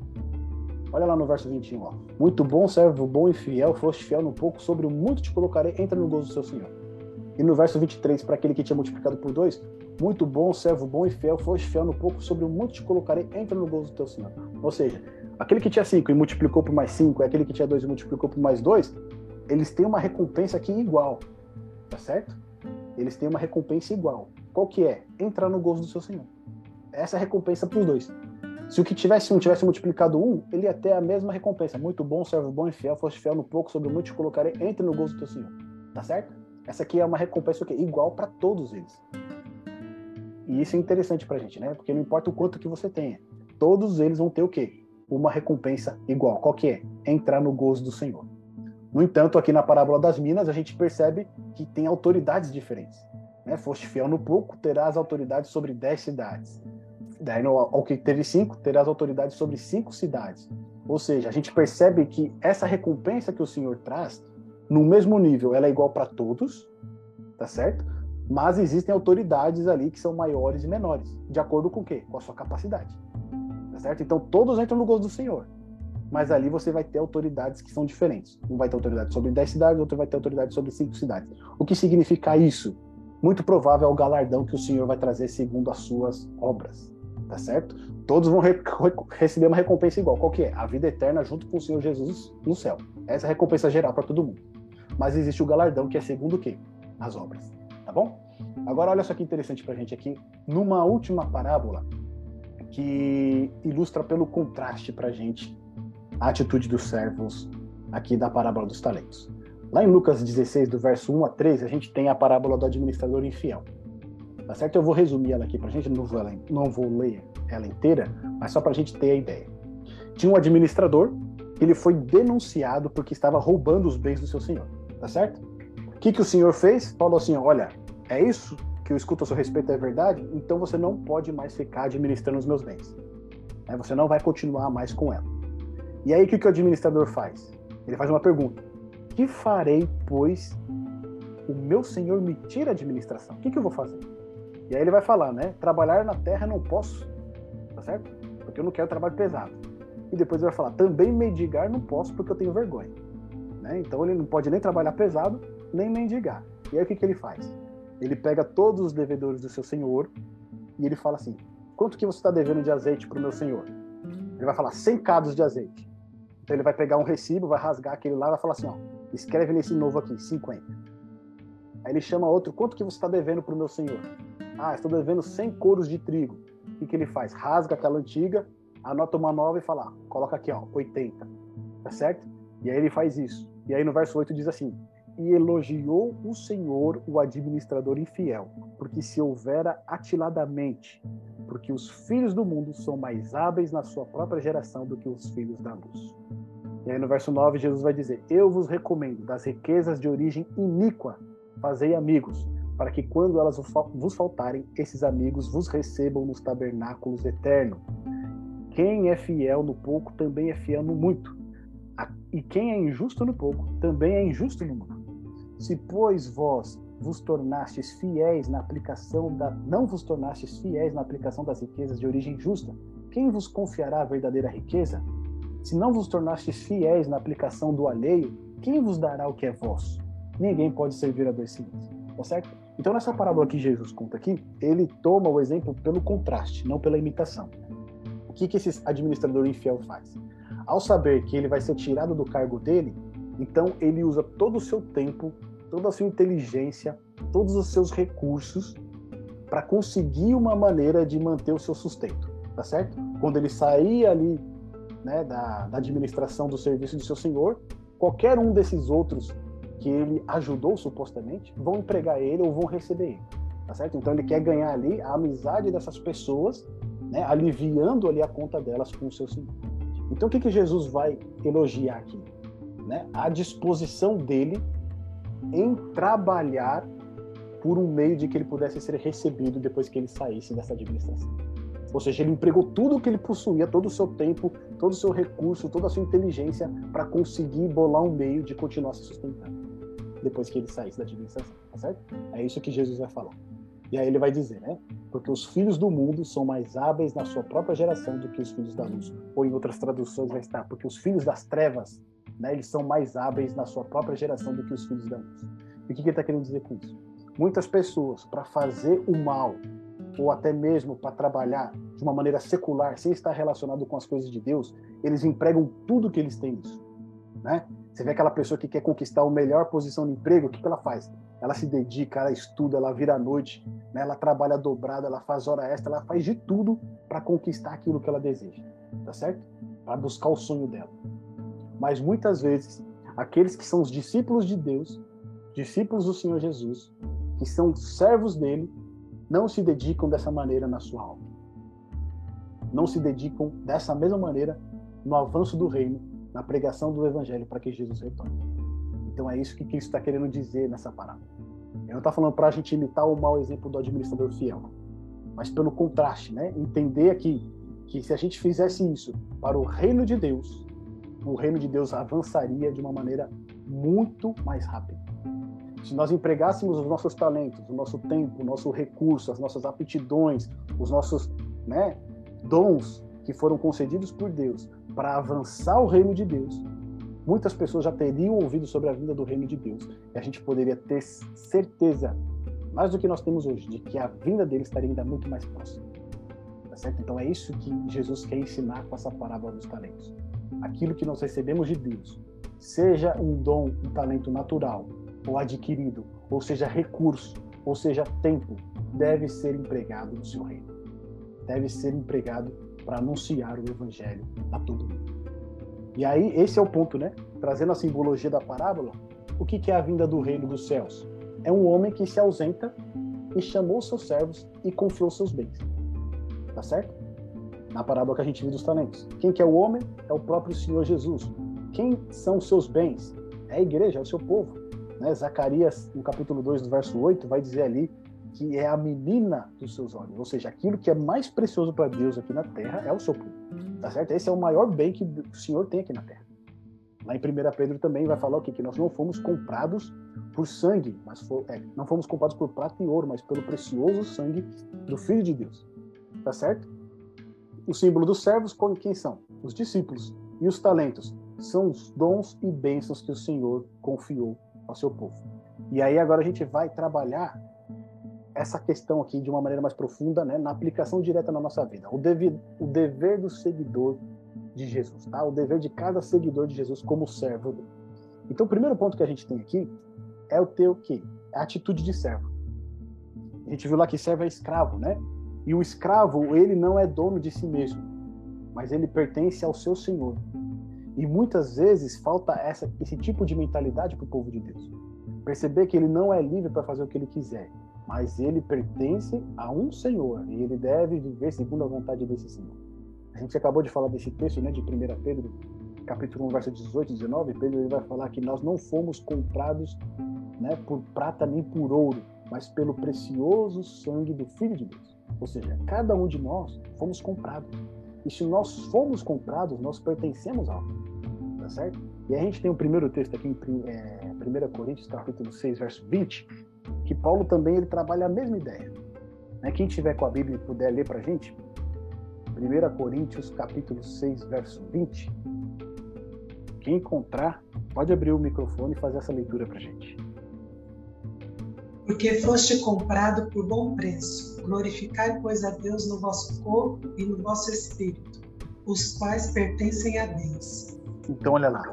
Olha lá no verso 21, ó. Muito bom, servo bom e fiel, foste fiel no pouco, sobre o muito te colocarei, entra no gozo do seu Senhor. E no verso 23, para aquele que tinha multiplicado por dois, muito bom, servo bom e fiel, foste fiel no pouco, sobre o muito te colocarei, entra no gozo do teu Senhor. Ou seja, aquele que tinha cinco e multiplicou por mais cinco, e aquele que tinha dois e multiplicou por mais dois, eles têm uma recompensa aqui igual, tá certo? Eles têm uma recompensa igual. Qual que é? Entrar no gozo do seu Senhor. Essa é a recompensa para os dois. Se o que tivesse um tivesse multiplicado um, ele ia ter a mesma recompensa. Muito bom, servo bom e fiel, foste fiel no pouco, sobre muito te colocarei, entre no gozo do teu Senhor. Tá certo? Essa aqui é uma recompensa igual para todos eles. E isso é interessante para a gente, né? Porque não importa o quanto que você tenha, todos eles vão ter o quê? Uma recompensa igual. Qual que é? Entrar no gozo do Senhor. No entanto, aqui na parábola das minas, a gente percebe que tem autoridades diferentes. Né? Foste fiel no pouco, terás autoridade sobre dez cidades. Daí, no, ao que teve cinco, terás autoridade sobre cinco cidades. Ou seja, a gente percebe que essa recompensa que o Senhor traz, no mesmo nível, ela é igual para todos, tá certo? Mas existem autoridades ali que são maiores e menores, de acordo com o quê? Com a sua capacidade. Tá certo? Então todos entram no gozo do Senhor mas ali você vai ter autoridades que são diferentes. Um vai ter autoridade sobre 10 cidades, outro vai ter autoridade sobre 5 cidades. O que significa isso? Muito provável é o galardão que o Senhor vai trazer segundo as suas obras, tá certo? Todos vão re receber uma recompensa igual. Qual que é? A vida eterna junto com o Senhor Jesus no céu. Essa é a recompensa geral para todo mundo. Mas existe o galardão que é segundo o quê? As obras, tá bom? Agora olha só que interessante para a gente aqui, numa última parábola que ilustra pelo contraste para a gente a atitude dos servos aqui da parábola dos talentos. Lá em Lucas 16, do verso 1 a 13, a gente tem a parábola do administrador infiel. Tá certo? Eu vou resumir ela aqui para a gente, não vou, não vou ler ela inteira, mas só para a gente ter a ideia. Tinha um administrador, ele foi denunciado porque estava roubando os bens do seu senhor, tá certo? O que, que o senhor fez? Falou assim: olha, é isso que eu escuto a seu respeito é verdade, então você não pode mais ficar administrando os meus bens. Você não vai continuar mais com ela. E aí o que, que o administrador faz? Ele faz uma pergunta: Que farei, pois o meu senhor me tira a administração? O que, que eu vou fazer? E aí ele vai falar, né? Trabalhar na terra não posso, tá certo? Porque eu não quero trabalho pesado. E depois ele vai falar: Também mendigar não posso porque eu tenho vergonha. Né? Então ele não pode nem trabalhar pesado, nem mendigar. E aí o que, que ele faz? Ele pega todos os devedores do seu senhor e ele fala assim: Quanto que você está devendo de azeite para o meu senhor? Ele vai falar 100 cados de azeite. Então ele vai pegar um recibo, vai rasgar aquele lá e vai falar assim, ó, escreve nesse novo aqui, 50. Aí ele chama outro, quanto que você está devendo para o meu senhor? Ah, estou devendo 100 coros de trigo. O que, que ele faz? Rasga aquela antiga, anota uma nova e fala, ah, coloca aqui, ó, 80. Tá certo? E aí ele faz isso. E aí no verso 8 diz assim, e elogiou o Senhor o administrador infiel, porque se houvera atiladamente, porque os filhos do mundo são mais hábeis na sua própria geração do que os filhos da luz. E aí no verso 9, Jesus vai dizer: Eu vos recomendo, das riquezas de origem iníqua, fazei amigos, para que quando elas vos faltarem, esses amigos vos recebam nos tabernáculos eternos. Quem é fiel no pouco também é fiel no muito. E quem é injusto no pouco também é injusto no muito. Se, pois, vós vos tornastes fiéis na aplicação da não vos tornastes fiéis na aplicação das riquezas de origem justa, quem vos confiará a verdadeira riqueza? Se não vos tornastes fiéis na aplicação do alheio, quem vos dará o que é vosso? Ninguém pode servir a dois senhores. Tá certo? Então, nessa parábola que Jesus conta aqui, ele toma o exemplo pelo contraste, não pela imitação. O que, que esse administrador infiel faz? Ao saber que ele vai ser tirado do cargo dele, então ele usa todo o seu tempo, toda a sua inteligência, todos os seus recursos para conseguir uma maneira de manter o seu sustento, tá certo? Quando ele sair ali né, da, da administração do serviço do seu senhor, qualquer um desses outros que ele ajudou supostamente vão empregar ele ou vão receber ele, tá certo? Então ele quer ganhar ali a amizade dessas pessoas, né, aliviando ali a conta delas com o seu senhor. Então o que que Jesus vai elogiar aqui? Né? A disposição dele em trabalhar por um meio de que ele pudesse ser recebido depois que ele saísse dessa administração. Ou seja, ele empregou tudo o que ele possuía, todo o seu tempo, todo o seu recurso, toda a sua inteligência para conseguir bolar um meio de continuar se sustentando depois que ele saísse da administração, tá certo? É isso que Jesus vai falar. E aí ele vai dizer, né? Porque os filhos do mundo são mais hábeis na sua própria geração do que os filhos da luz. Ou em outras traduções vai estar, porque os filhos das trevas, né? Eles são mais hábeis na sua própria geração do que os filhos da luz. E o que ele está querendo dizer com isso? Muitas pessoas, para fazer o mal, ou até mesmo para trabalhar de uma maneira secular, sem estar relacionado com as coisas de Deus, eles empregam tudo que eles têm nisso. Né? Você vê aquela pessoa que quer conquistar a melhor posição no emprego, o que, que ela faz? Ela se dedica, ela estuda, ela vira à noite, né? ela trabalha dobrada, ela faz hora extra, ela faz de tudo para conquistar aquilo que ela deseja, tá certo? Para buscar o sonho dela. Mas muitas vezes, aqueles que são os discípulos de Deus, discípulos do Senhor Jesus, que são servos dele, não se dedicam dessa maneira na sua alma. Não se dedicam dessa mesma maneira no avanço do reino, na pregação do evangelho para que Jesus retorne. Então é isso que Cristo está querendo dizer nessa parábola. Ele não está falando para a gente imitar o mau exemplo do administrador fiel, mas pelo contraste, né? entender aqui que se a gente fizesse isso para o reino de Deus, o reino de Deus avançaria de uma maneira muito mais rápida. Se nós empregássemos os nossos talentos, o nosso tempo, o nosso recurso, as nossas aptidões, os nossos né, dons que foram concedidos por Deus para avançar o reino de Deus, muitas pessoas já teriam ouvido sobre a vinda do reino de Deus. E a gente poderia ter certeza, mais do que nós temos hoje, de que a vinda dele estaria ainda muito mais próxima. Tá certo? Então é isso que Jesus quer ensinar com essa parábola dos talentos. Aquilo que nós recebemos de Deus, seja um dom, um talento natural, ou adquirido, ou seja, recurso, ou seja, tempo, deve ser empregado no seu reino. Deve ser empregado para anunciar o evangelho a todo mundo. E aí, esse é o ponto, né? Trazendo a simbologia da parábola, o que, é a vinda do reino dos céus? É um homem que se ausenta e chamou seus servos e confiou seus bens. Tá certo? Na parábola que a gente viu dos talentos. Quem que é o homem? É o próprio Senhor Jesus. Quem são os seus bens? É a igreja, é o seu povo. Né? Zacarias, no capítulo 2, do verso 8, vai dizer ali que é a menina dos seus olhos. Ou seja, aquilo que é mais precioso para Deus aqui na terra é o seu povo. Tá certo? Esse é o maior bem que o Senhor tem aqui na terra. Lá em 1 Pedro também vai falar o quê? Que nós não fomos comprados por sangue, mas for, é, não fomos comprados por prata e ouro, mas pelo precioso sangue do Filho de Deus. Tá certo? O símbolo dos servos, quem são? Os discípulos. E os talentos? São os dons e bênçãos que o Senhor confiou ao seu povo. E aí agora a gente vai trabalhar essa questão aqui de uma maneira mais profunda, né, na aplicação direta na nossa vida. O dever, o dever do seguidor de Jesus, tá? O dever de cada seguidor de Jesus como servo. Então, o primeiro ponto que a gente tem aqui é o ter o quê? A atitude de servo. A gente viu lá que servo é escravo, né? E o escravo, ele não é dono de si mesmo, mas ele pertence ao seu senhor. E muitas vezes falta essa, esse tipo de mentalidade para o povo de Deus. Perceber que ele não é livre para fazer o que ele quiser, mas ele pertence a um Senhor e ele deve viver segundo a vontade desse Senhor. A gente acabou de falar desse texto, né, de 1 Pedro, capítulo 1, verso 18 e 19. Pedro ele vai falar que nós não fomos comprados né, por prata nem por ouro, mas pelo precioso sangue do Filho de Deus. Ou seja, cada um de nós fomos comprados. E se nós fomos comprados, nós pertencemos a algo. Tá certo? E a gente tem o um primeiro texto aqui em é, 1 Coríntios, capítulo 6, verso 20, que Paulo também ele trabalha a mesma ideia. Né? Quem tiver com a Bíblia e puder ler para a gente, 1 Coríntios capítulo 6, verso 20. Quem encontrar, pode abrir o microfone e fazer essa leitura para a gente. Porque foste comprado por bom preço. Glorificai, pois, a Deus no vosso corpo e no vosso espírito, os quais pertencem a Deus. Então, olha lá.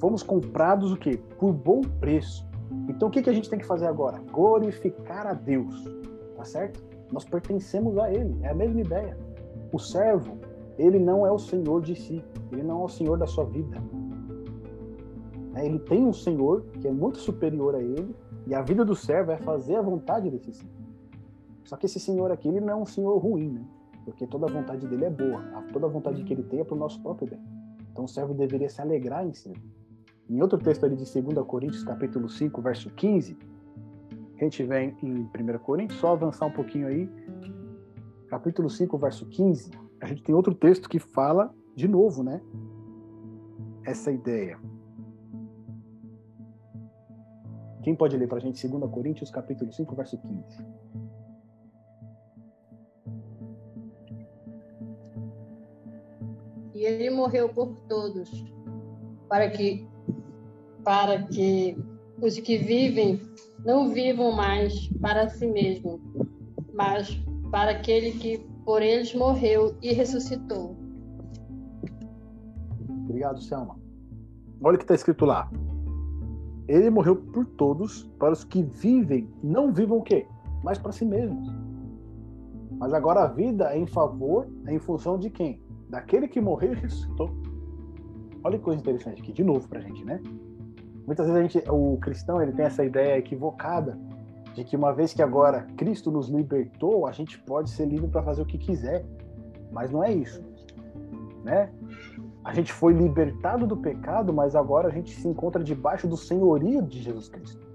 Fomos comprados o quê? Por bom preço. Então o que, que a gente tem que fazer agora? Glorificar a Deus, tá certo? Nós pertencemos a Ele, é a mesma ideia. O servo, ele não é o senhor de si, ele não é o senhor da sua vida. É, ele tem um senhor que é muito superior a ele, e a vida do servo é fazer a vontade desse senhor. Só que esse senhor aqui, ele não é um senhor ruim, né? Porque toda a vontade dele é boa, toda a vontade que ele tem é para o nosso próprio bem. Então o servo deveria se alegrar em servir. Em outro texto ali de 2 Coríntios, capítulo 5, verso 15, a gente vem em 1 Coríntios, só avançar um pouquinho aí. capítulo 5, verso 15, a gente tem outro texto que fala de novo, né? Essa ideia. Quem pode ler para a gente 2 Coríntios, capítulo 5, verso 15? E ele morreu por todos, para que para que os que vivem não vivam mais para si mesmo, mas para aquele que por eles morreu e ressuscitou. Obrigado, Selma. Olha o que está escrito lá. Ele morreu por todos, para os que vivem, não vivam o quê? Mas para si mesmos. Mas agora a vida é em favor, é em função de quem? Daquele que morreu e ressuscitou. Olha que coisa interessante aqui, de novo pra gente, né? Muitas vezes a gente, o cristão ele tem essa ideia equivocada de que uma vez que agora Cristo nos libertou, a gente pode ser livre para fazer o que quiser. Mas não é isso, né? A gente foi libertado do pecado, mas agora a gente se encontra debaixo do senhorio de Jesus Cristo.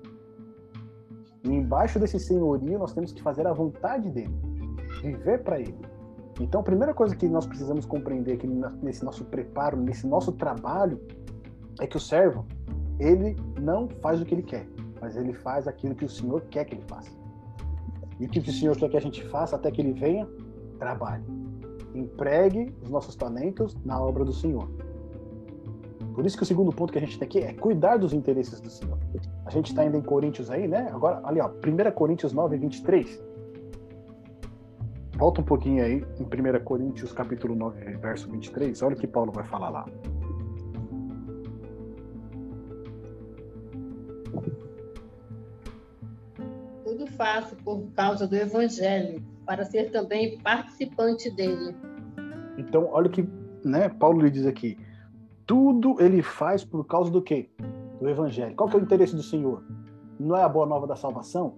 E embaixo desse senhorio nós temos que fazer a vontade dele, viver para ele. Então, a primeira coisa que nós precisamos compreender aqui nesse nosso preparo, nesse nosso trabalho, é que o servo, ele não faz o que ele quer mas ele faz aquilo que o Senhor quer que ele faça. E o que o Senhor quer que a gente faça até que ele venha? Trabalhe. Empregue os nossos talentos na obra do Senhor. Por isso que o segundo ponto que a gente tem aqui é cuidar dos interesses do Senhor. A gente está ainda em Coríntios aí, né? Agora, ali, ó, 1 Coríntios 9, 23. Volta um pouquinho aí em 1 Coríntios capítulo 9, verso 23. Olha o que Paulo vai falar lá. faço por causa do Evangelho, para ser também participante dele. Então, olha o que né, Paulo lhe diz aqui. Tudo ele faz por causa do quê? Do Evangelho. Qual que é o interesse do Senhor? Não é a boa nova da salvação?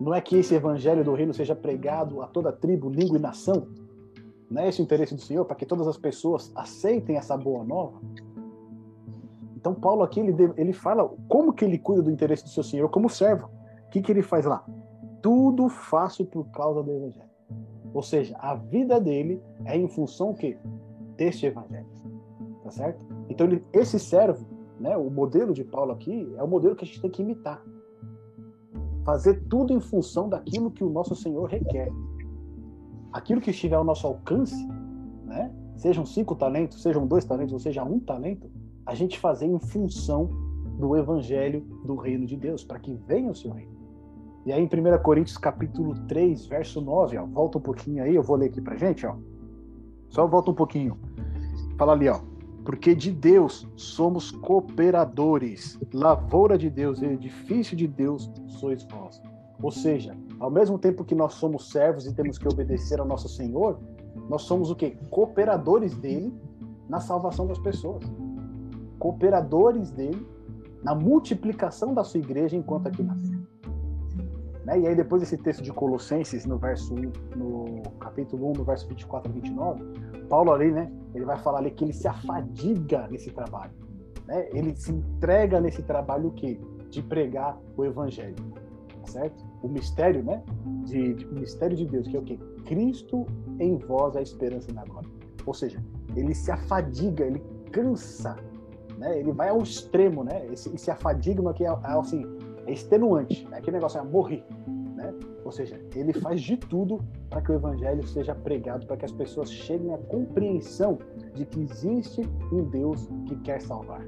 Não é que esse Evangelho do reino seja pregado a toda tribo, língua e nação? Não é esse o interesse do Senhor? Para que todas as pessoas aceitem essa boa nova? Então, Paulo aqui, ele, ele fala como que ele cuida do interesse do seu Senhor como servo. O que, que ele faz lá? Tudo faço por causa do Evangelho. Ou seja, a vida dele é em função que deste Evangelho. Tá certo? Então, ele, esse servo, né, o modelo de Paulo aqui, é o modelo que a gente tem que imitar. Fazer tudo em função daquilo que o nosso Senhor requer. Aquilo que estiver ao nosso alcance, né, sejam cinco talentos, sejam dois talentos, ou seja, um talento, a gente fazer em função do evangelho do reino de Deus, para que venha o seu reino. E aí em 1 Coríntios capítulo 3, verso 9, ó, volta um pouquinho aí, eu vou ler aqui pra gente, ó. Só volta um pouquinho. Fala ali, ó. Porque de Deus somos cooperadores, lavoura de Deus, edifício de Deus sois vós. Ou seja, ao mesmo tempo que nós somos servos e temos que obedecer ao nosso Senhor, nós somos o quê? Cooperadores dele na salvação das pessoas. Cooperadores dele na multiplicação da sua igreja enquanto aqui na terra. Né? E aí depois esse texto de Colossenses, no verso 1, no capítulo 1, no verso 24 a 29, Paulo ali, né, ele vai falar ali que ele se afadiga nesse trabalho. Né? Ele se entrega nesse trabalho o quê? De pregar o evangelho. Certo? O mistério, né? De, de, o mistério de Deus, que é o quê? Cristo em vós a esperança na glória. Ou seja, ele se afadiga, ele cansa, né? Ele vai ao extremo, né? Esse, esse afadigma aqui é, é assim, é extenuante, é aquele negócio é morrer, né? Ou seja, ele faz de tudo para que o evangelho seja pregado, para que as pessoas cheguem à compreensão de que existe um Deus que quer salvar.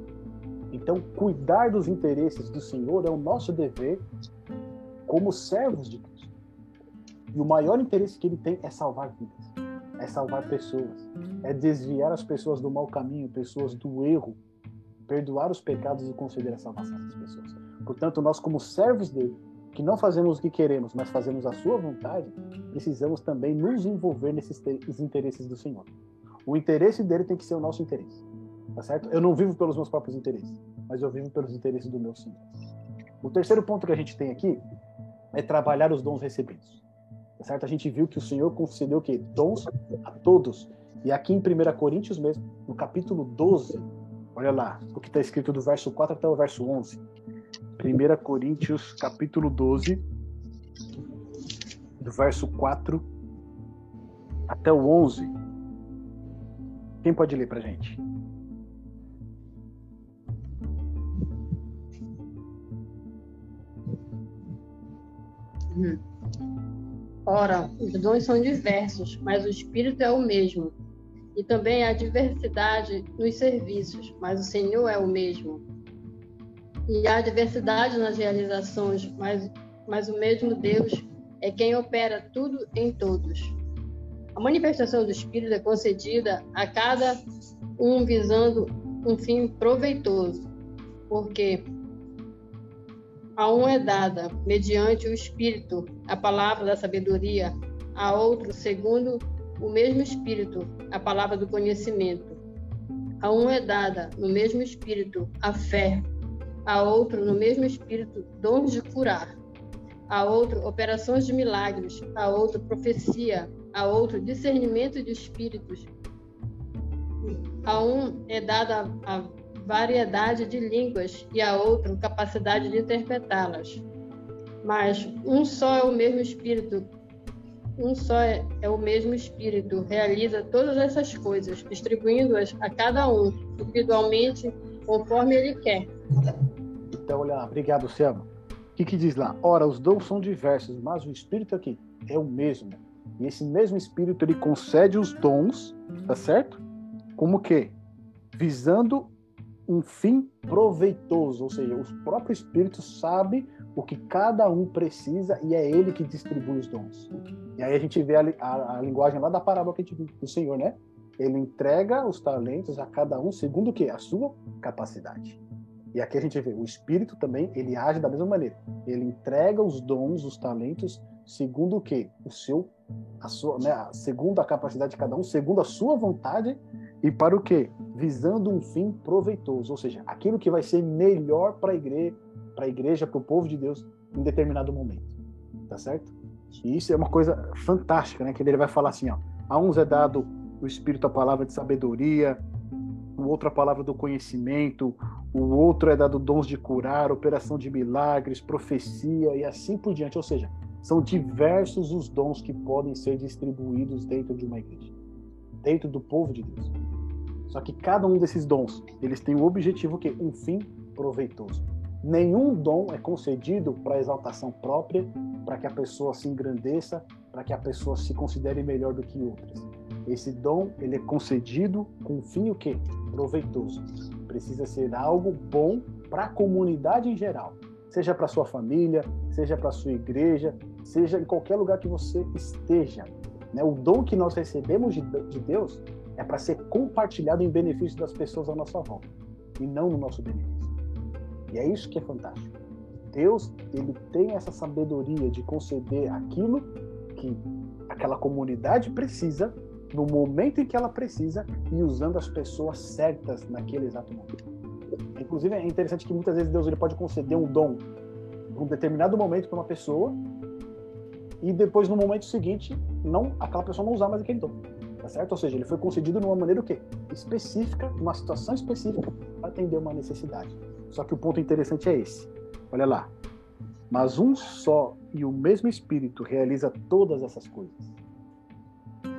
Então, cuidar dos interesses do Senhor é o nosso dever como servos de Cristo. E o maior interesse que ele tem é salvar vidas, é salvar pessoas, é desviar as pessoas do mau caminho, pessoas do erro, perdoar os pecados e conceder a salvação às pessoas. Portanto, nós, como servos dele, que não fazemos o que queremos, mas fazemos a sua vontade, precisamos também nos envolver nesses interesses do Senhor. O interesse dele tem que ser o nosso interesse. Tá certo? Eu não vivo pelos meus próprios interesses, mas eu vivo pelos interesses do meu Senhor. O terceiro ponto que a gente tem aqui é trabalhar os dons recebidos. Tá certo? A gente viu que o Senhor concedeu o quê? Dons a todos. E aqui em 1 Coríntios mesmo, no capítulo 12, olha lá, o que está escrito do verso 4 até o verso 11. 1 Coríntios capítulo 12, do verso 4 até o 11. Quem pode ler para gente? Hum. Ora, os dons são diversos, mas o Espírito é o mesmo. E também há diversidade nos serviços, mas o Senhor é o mesmo. E há diversidade nas realizações, mas, mas o mesmo Deus é quem opera tudo em todos. A manifestação do Espírito é concedida a cada um visando um fim proveitoso, porque a um é dada, mediante o Espírito, a palavra da sabedoria, a outro, segundo o mesmo Espírito, a palavra do conhecimento. A um é dada, no mesmo Espírito, a fé, a outro, no mesmo Espírito, dons de curar a outro operações de milagres, a outro profecia, a outro discernimento de espíritos. A um é dada a variedade de línguas e a outro capacidade de interpretá-las. Mas um só é o mesmo espírito, um só é, é o mesmo espírito, realiza todas essas coisas, distribuindo-as a cada um individualmente conforme ele quer. Então, olha, obrigado, Selma. O que, que diz lá? Ora, os dons são diversos, mas o Espírito aqui é o mesmo. E esse mesmo Espírito ele concede os dons, tá certo? Como que? Visando um fim proveitoso, ou seja, o próprio Espírito sabe o que cada um precisa e é ele que distribui os dons. E aí a gente vê a, a, a linguagem lá da parábola que a gente viu do Senhor, né? Ele entrega os talentos a cada um segundo o quê? A sua capacidade. E aqui a gente vê, o Espírito também, ele age da mesma maneira. Ele entrega os dons, os talentos, segundo o quê? O seu, a sua, né, segundo a capacidade de cada um, segundo a sua vontade, e para o quê? Visando um fim proveitoso, ou seja, aquilo que vai ser melhor para a igreja, para a igreja, para o povo de Deus em determinado momento. Tá certo? E isso é uma coisa fantástica, né? Que ele vai falar assim, ó, a uns é dado o espírito a palavra de sabedoria, o outro a palavra do conhecimento, o outro é dado dons de curar, operação de milagres, profecia e assim por diante. Ou seja, são diversos os dons que podem ser distribuídos dentro de uma igreja, dentro do povo de Deus. Só que cada um desses dons, eles têm o objetivo que um fim proveitoso. Nenhum dom é concedido para exaltação própria, para que a pessoa se engrandeça, para que a pessoa se considere melhor do que outras. Esse dom, ele é concedido com um fim o quê? Proveitoso. Precisa ser algo bom para a comunidade em geral. Seja para sua família, seja para sua igreja, seja em qualquer lugar que você esteja. Né? O dom que nós recebemos de, de Deus é para ser compartilhado em benefício das pessoas à nossa volta e não no nosso benefício. E é isso que é fantástico. Deus, ele tem essa sabedoria de conceder aquilo que aquela comunidade precisa no momento em que ela precisa e usando as pessoas certas naquele exato momento. Inclusive, é interessante que muitas vezes Deus ele pode conceder um dom num determinado momento para uma pessoa e depois, no momento seguinte, não aquela pessoa não usar mais aquele dom. Tá certo? Ou seja, ele foi concedido de uma maneira o quê? específica, numa situação específica, para atender uma necessidade. Só que o ponto interessante é esse. Olha lá. Mas um só e o mesmo Espírito realiza todas essas coisas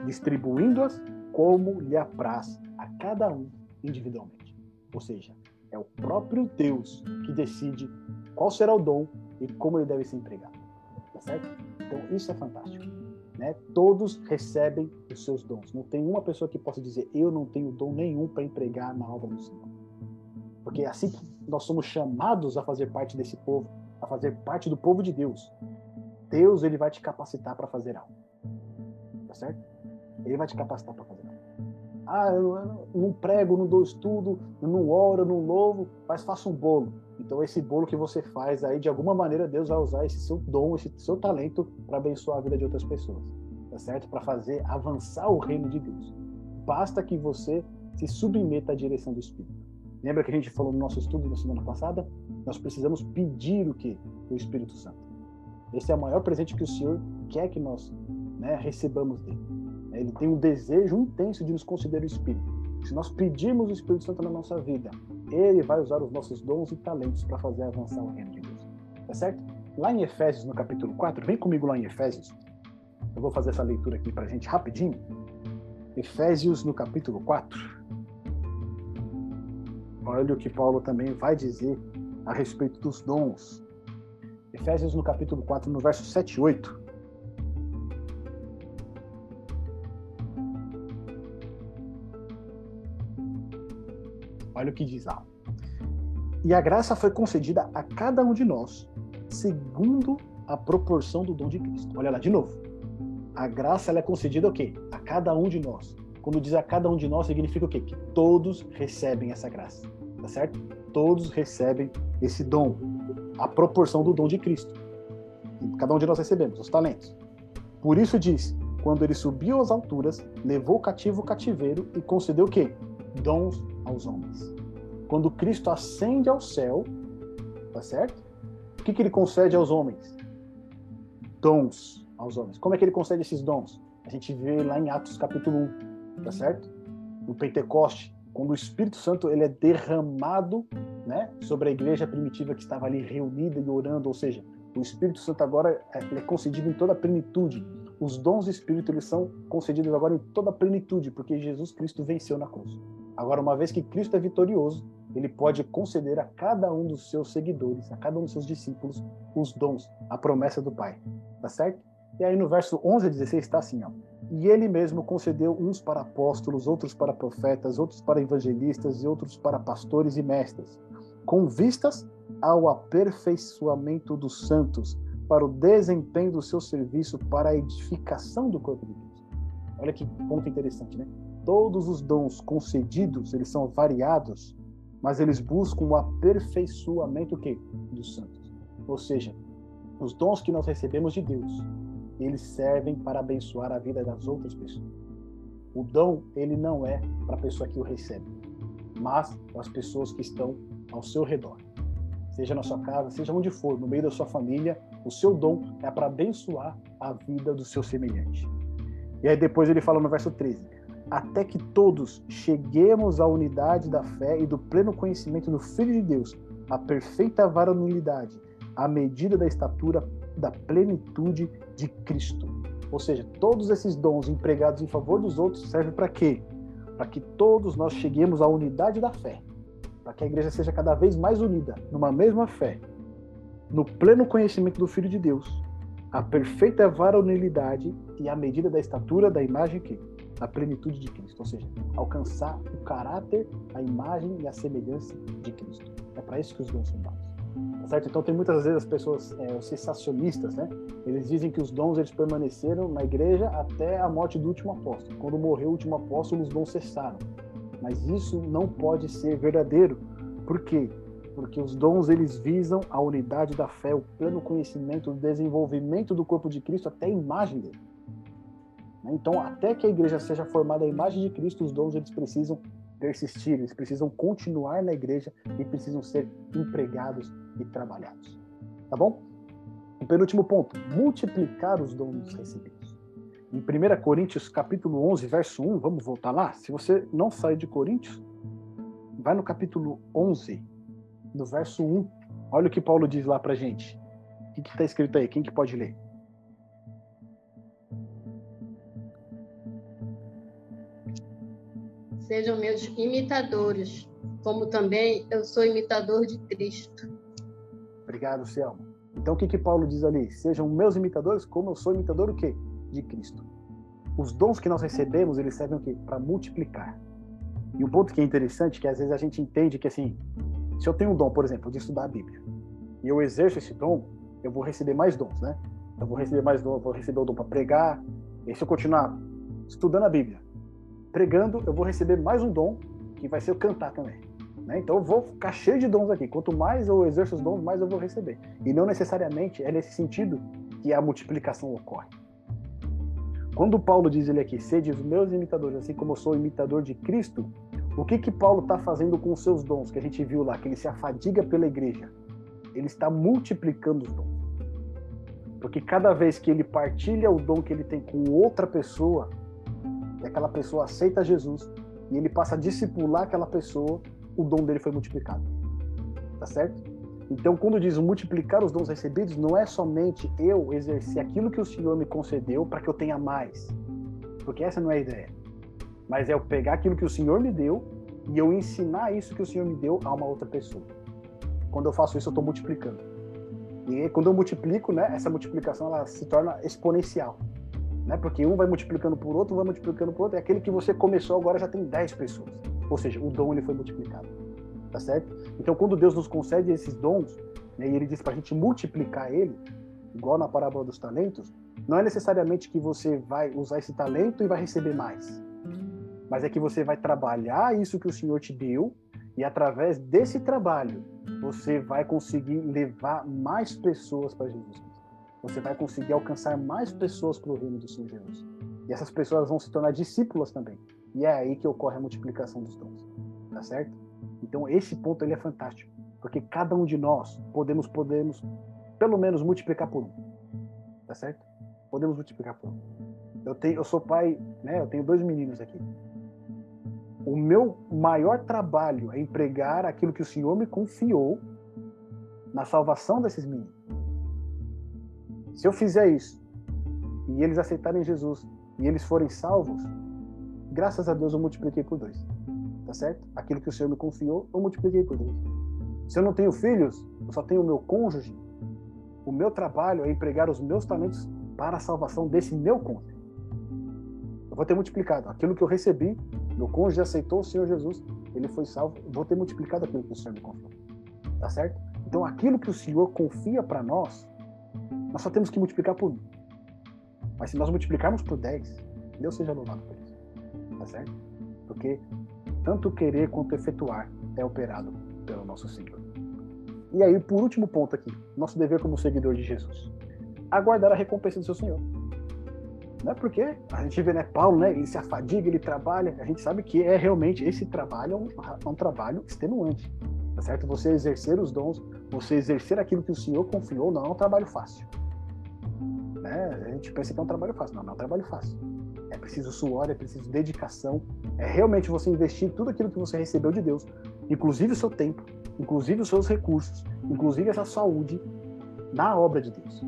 distribuindo-as como lhe apraz a cada um individualmente. Ou seja, é o próprio Deus que decide qual será o dom e como ele deve ser empregado. Tá certo? Então, isso é fantástico. Né? Todos recebem os seus dons. Não tem uma pessoa que possa dizer, eu não tenho dom nenhum para empregar na obra do Senhor. Porque é assim que nós somos chamados a fazer parte desse povo, a fazer parte do povo de Deus. Deus ele vai te capacitar para fazer algo. Tá certo? Ele vai te capacitar para fazer. Ah, eu não prego, não dou estudo, não oro, não louvo, mas faço um bolo. Então esse bolo que você faz aí, de alguma maneira, Deus vai usar esse seu dom, esse seu talento para abençoar a vida de outras pessoas, tá certo? Para fazer avançar o reino de Deus. Basta que você se submeta à direção do Espírito. Lembra que a gente falou no nosso estudo na semana passada? Nós precisamos pedir o que? O Espírito Santo. Esse é o maior presente que o Senhor quer que nós né, recebamos dele. Ele tem um desejo intenso de nos conceder o Espírito. Se nós pedirmos o Espírito Santo na nossa vida, ele vai usar os nossos dons e talentos para fazer avançar o reino de Deus. Tá certo? Lá em Efésios, no capítulo 4, vem comigo lá em Efésios. Eu vou fazer essa leitura aqui para a gente rapidinho. Efésios, no capítulo 4. Olha o que Paulo também vai dizer a respeito dos dons. Efésios, no capítulo 4, no verso 7 e 8. Olha o que diz lá. E a graça foi concedida a cada um de nós, segundo a proporção do dom de Cristo. Olha lá, de novo. A graça ela é concedida o quê? A cada um de nós. Quando diz a cada um de nós, significa o quê? Que todos recebem essa graça. Tá certo? Todos recebem esse dom. A proporção do dom de Cristo. Cada um de nós recebemos, os talentos. Por isso diz: quando ele subiu às alturas, levou o cativo o cativeiro e concedeu o quê? Dons aos homens. Quando Cristo ascende ao céu, tá certo? O que, que ele concede aos homens? Dons aos homens. Como é que ele concede esses dons? A gente vê lá em Atos capítulo 1, tá certo? No Pentecoste, quando o Espírito Santo ele é derramado, né, sobre a igreja primitiva que estava ali reunida e orando, ou seja, o Espírito Santo agora é, é concedido em toda a plenitude. Os dons do Espírito eles são concedidos agora em toda a plenitude, porque Jesus Cristo venceu na cruz. Agora, uma vez que Cristo é vitorioso, ele pode conceder a cada um dos seus seguidores, a cada um dos seus discípulos, os dons, a promessa do Pai. Tá certo? E aí no verso 11 a 16 está assim, ó. E ele mesmo concedeu uns para apóstolos, outros para profetas, outros para evangelistas e outros para pastores e mestres, com vistas ao aperfeiçoamento dos santos, para o desempenho do seu serviço, para a edificação do corpo de Deus. Olha que ponto interessante, né? Todos os dons concedidos, eles são variados, mas eles buscam o aperfeiçoamento que dos santos. Ou seja, os dons que nós recebemos de Deus, eles servem para abençoar a vida das outras pessoas. O dom, ele não é para a pessoa que o recebe, mas para as pessoas que estão ao seu redor. Seja na sua casa, seja onde for, no meio da sua família, o seu dom é para abençoar a vida do seu semelhante. E aí depois ele fala no verso 13: até que todos cheguemos à unidade da fé e do pleno conhecimento do Filho de Deus, à perfeita varonilidade, à medida da estatura da plenitude de Cristo. Ou seja, todos esses dons empregados em favor dos outros servem para quê? Para que todos nós cheguemos à unidade da fé, para que a igreja seja cada vez mais unida, numa mesma fé, no pleno conhecimento do Filho de Deus, à perfeita varonilidade e à medida da estatura da imagem que a plenitude de Cristo, ou seja, alcançar o caráter, a imagem e a semelhança de Cristo. É para isso que os dons são dados. Tá certo? Então tem muitas vezes as pessoas, é, os sensacionistas, né? Eles dizem que os dons eles permaneceram na igreja até a morte do último apóstolo. Quando morreu o último apóstolo, os dons cessaram. Mas isso não pode ser verdadeiro. Por quê? Porque os dons eles visam a unidade da fé, o pleno conhecimento, o desenvolvimento do corpo de Cristo até a imagem dele. Né? Então, até que a igreja seja formada à imagem de Cristo, os dons eles precisam persistir, eles precisam continuar na igreja e precisam ser empregados e trabalhados. Tá bom? O penúltimo ponto, multiplicar os dons recebidos. Em 1 Coríntios capítulo 11, verso 1, vamos voltar lá? Se você não sair de Coríntios, vai no capítulo 11, no verso 1. Olha o que Paulo diz lá pra gente. O que está escrito aí? Quem que pode ler? Sejam meus imitadores, como também eu sou imitador de Cristo. Obrigado, Selma. Então o que que Paulo diz ali? Sejam meus imitadores, como eu sou imitador o quê? De Cristo. Os dons que nós recebemos, eles servem o quê? Para multiplicar. E o ponto que é interessante é que às vezes a gente entende que assim, se eu tenho um dom, por exemplo, de estudar a Bíblia, e eu exerço esse dom, eu vou receber mais dons, né? Eu vou receber mais eu vou receber o dom para pregar. E se eu continuar estudando a Bíblia, pregando, eu vou receber mais um dom, que vai ser o cantar também. Né? Então eu vou ficar cheio de dons aqui. Quanto mais eu exerço os dons, mais eu vou receber. E não necessariamente é nesse sentido que a multiplicação ocorre. Quando Paulo diz ele aqui, sede os meus imitadores, assim como eu sou imitador de Cristo, o que que Paulo está fazendo com os seus dons, que a gente viu lá, que ele se afadiga pela igreja? Ele está multiplicando os dons. Porque cada vez que ele partilha o dom que ele tem com outra pessoa, e aquela pessoa aceita Jesus e ele passa a discipular aquela pessoa, o dom dele foi multiplicado. Tá certo? Então, quando diz multiplicar os dons recebidos, não é somente eu exercer aquilo que o Senhor me concedeu para que eu tenha mais. Porque essa não é a ideia. Mas é eu pegar aquilo que o Senhor me deu e eu ensinar isso que o Senhor me deu a uma outra pessoa. Quando eu faço isso, eu estou multiplicando. E quando eu multiplico, né, essa multiplicação ela se torna exponencial. Né? Porque um vai multiplicando por outro, vai multiplicando por outro, e aquele que você começou agora já tem 10 pessoas. Ou seja, o dom ele foi multiplicado. Tá certo? Então, quando Deus nos concede esses dons, né, e ele diz para a gente multiplicar ele, igual na parábola dos talentos, não é necessariamente que você vai usar esse talento e vai receber mais. Mas é que você vai trabalhar isso que o Senhor te deu, e através desse trabalho, você vai conseguir levar mais pessoas para Jesus você vai conseguir alcançar mais pessoas para o reino do Senhor Jesus. E essas pessoas vão se tornar discípulas também. E é aí que ocorre a multiplicação dos dons. Tá certo? Então esse ponto ele é fantástico, porque cada um de nós podemos podemos pelo menos multiplicar por um. Tá certo? Podemos multiplicar por um. Eu tenho eu sou pai, né? Eu tenho dois meninos aqui. O meu maior trabalho é empregar aquilo que o Senhor me confiou na salvação desses meninos. Se eu fizer isso e eles aceitarem Jesus e eles forem salvos, graças a Deus eu multipliquei por dois. Tá certo? Aquilo que o Senhor me confiou, eu multipliquei por dois. Se eu não tenho filhos, eu só tenho o meu cônjuge. O meu trabalho é empregar os meus talentos para a salvação desse meu cônjuge. Eu vou ter multiplicado aquilo que eu recebi, meu cônjuge aceitou o Senhor Jesus, ele foi salvo, eu vou ter multiplicado aquilo que o Senhor me confiou. Tá certo? Então aquilo que o Senhor confia para nós, nós só temos que multiplicar por um. Mas se nós multiplicarmos por 10, Deus seja louvado por isso. Tá certo? Porque tanto querer quanto efetuar é operado pelo nosso Senhor. E aí, por último ponto aqui, nosso dever como seguidor de Jesus. Aguardar a recompensa do seu Senhor. Não é porque a gente vê, né, Paulo, né, ele se afadiga, ele trabalha, a gente sabe que é realmente, esse trabalho é um, é um trabalho extenuante, tá certo? Você exercer os dons, você exercer aquilo que o Senhor confiou, não é um trabalho fácil. Né? A gente pensa que é um trabalho fácil. Não, não é um trabalho fácil. É preciso suor, é preciso dedicação. É realmente você investir tudo aquilo que você recebeu de Deus, inclusive o seu tempo, inclusive os seus recursos, inclusive essa saúde, na obra de Deus.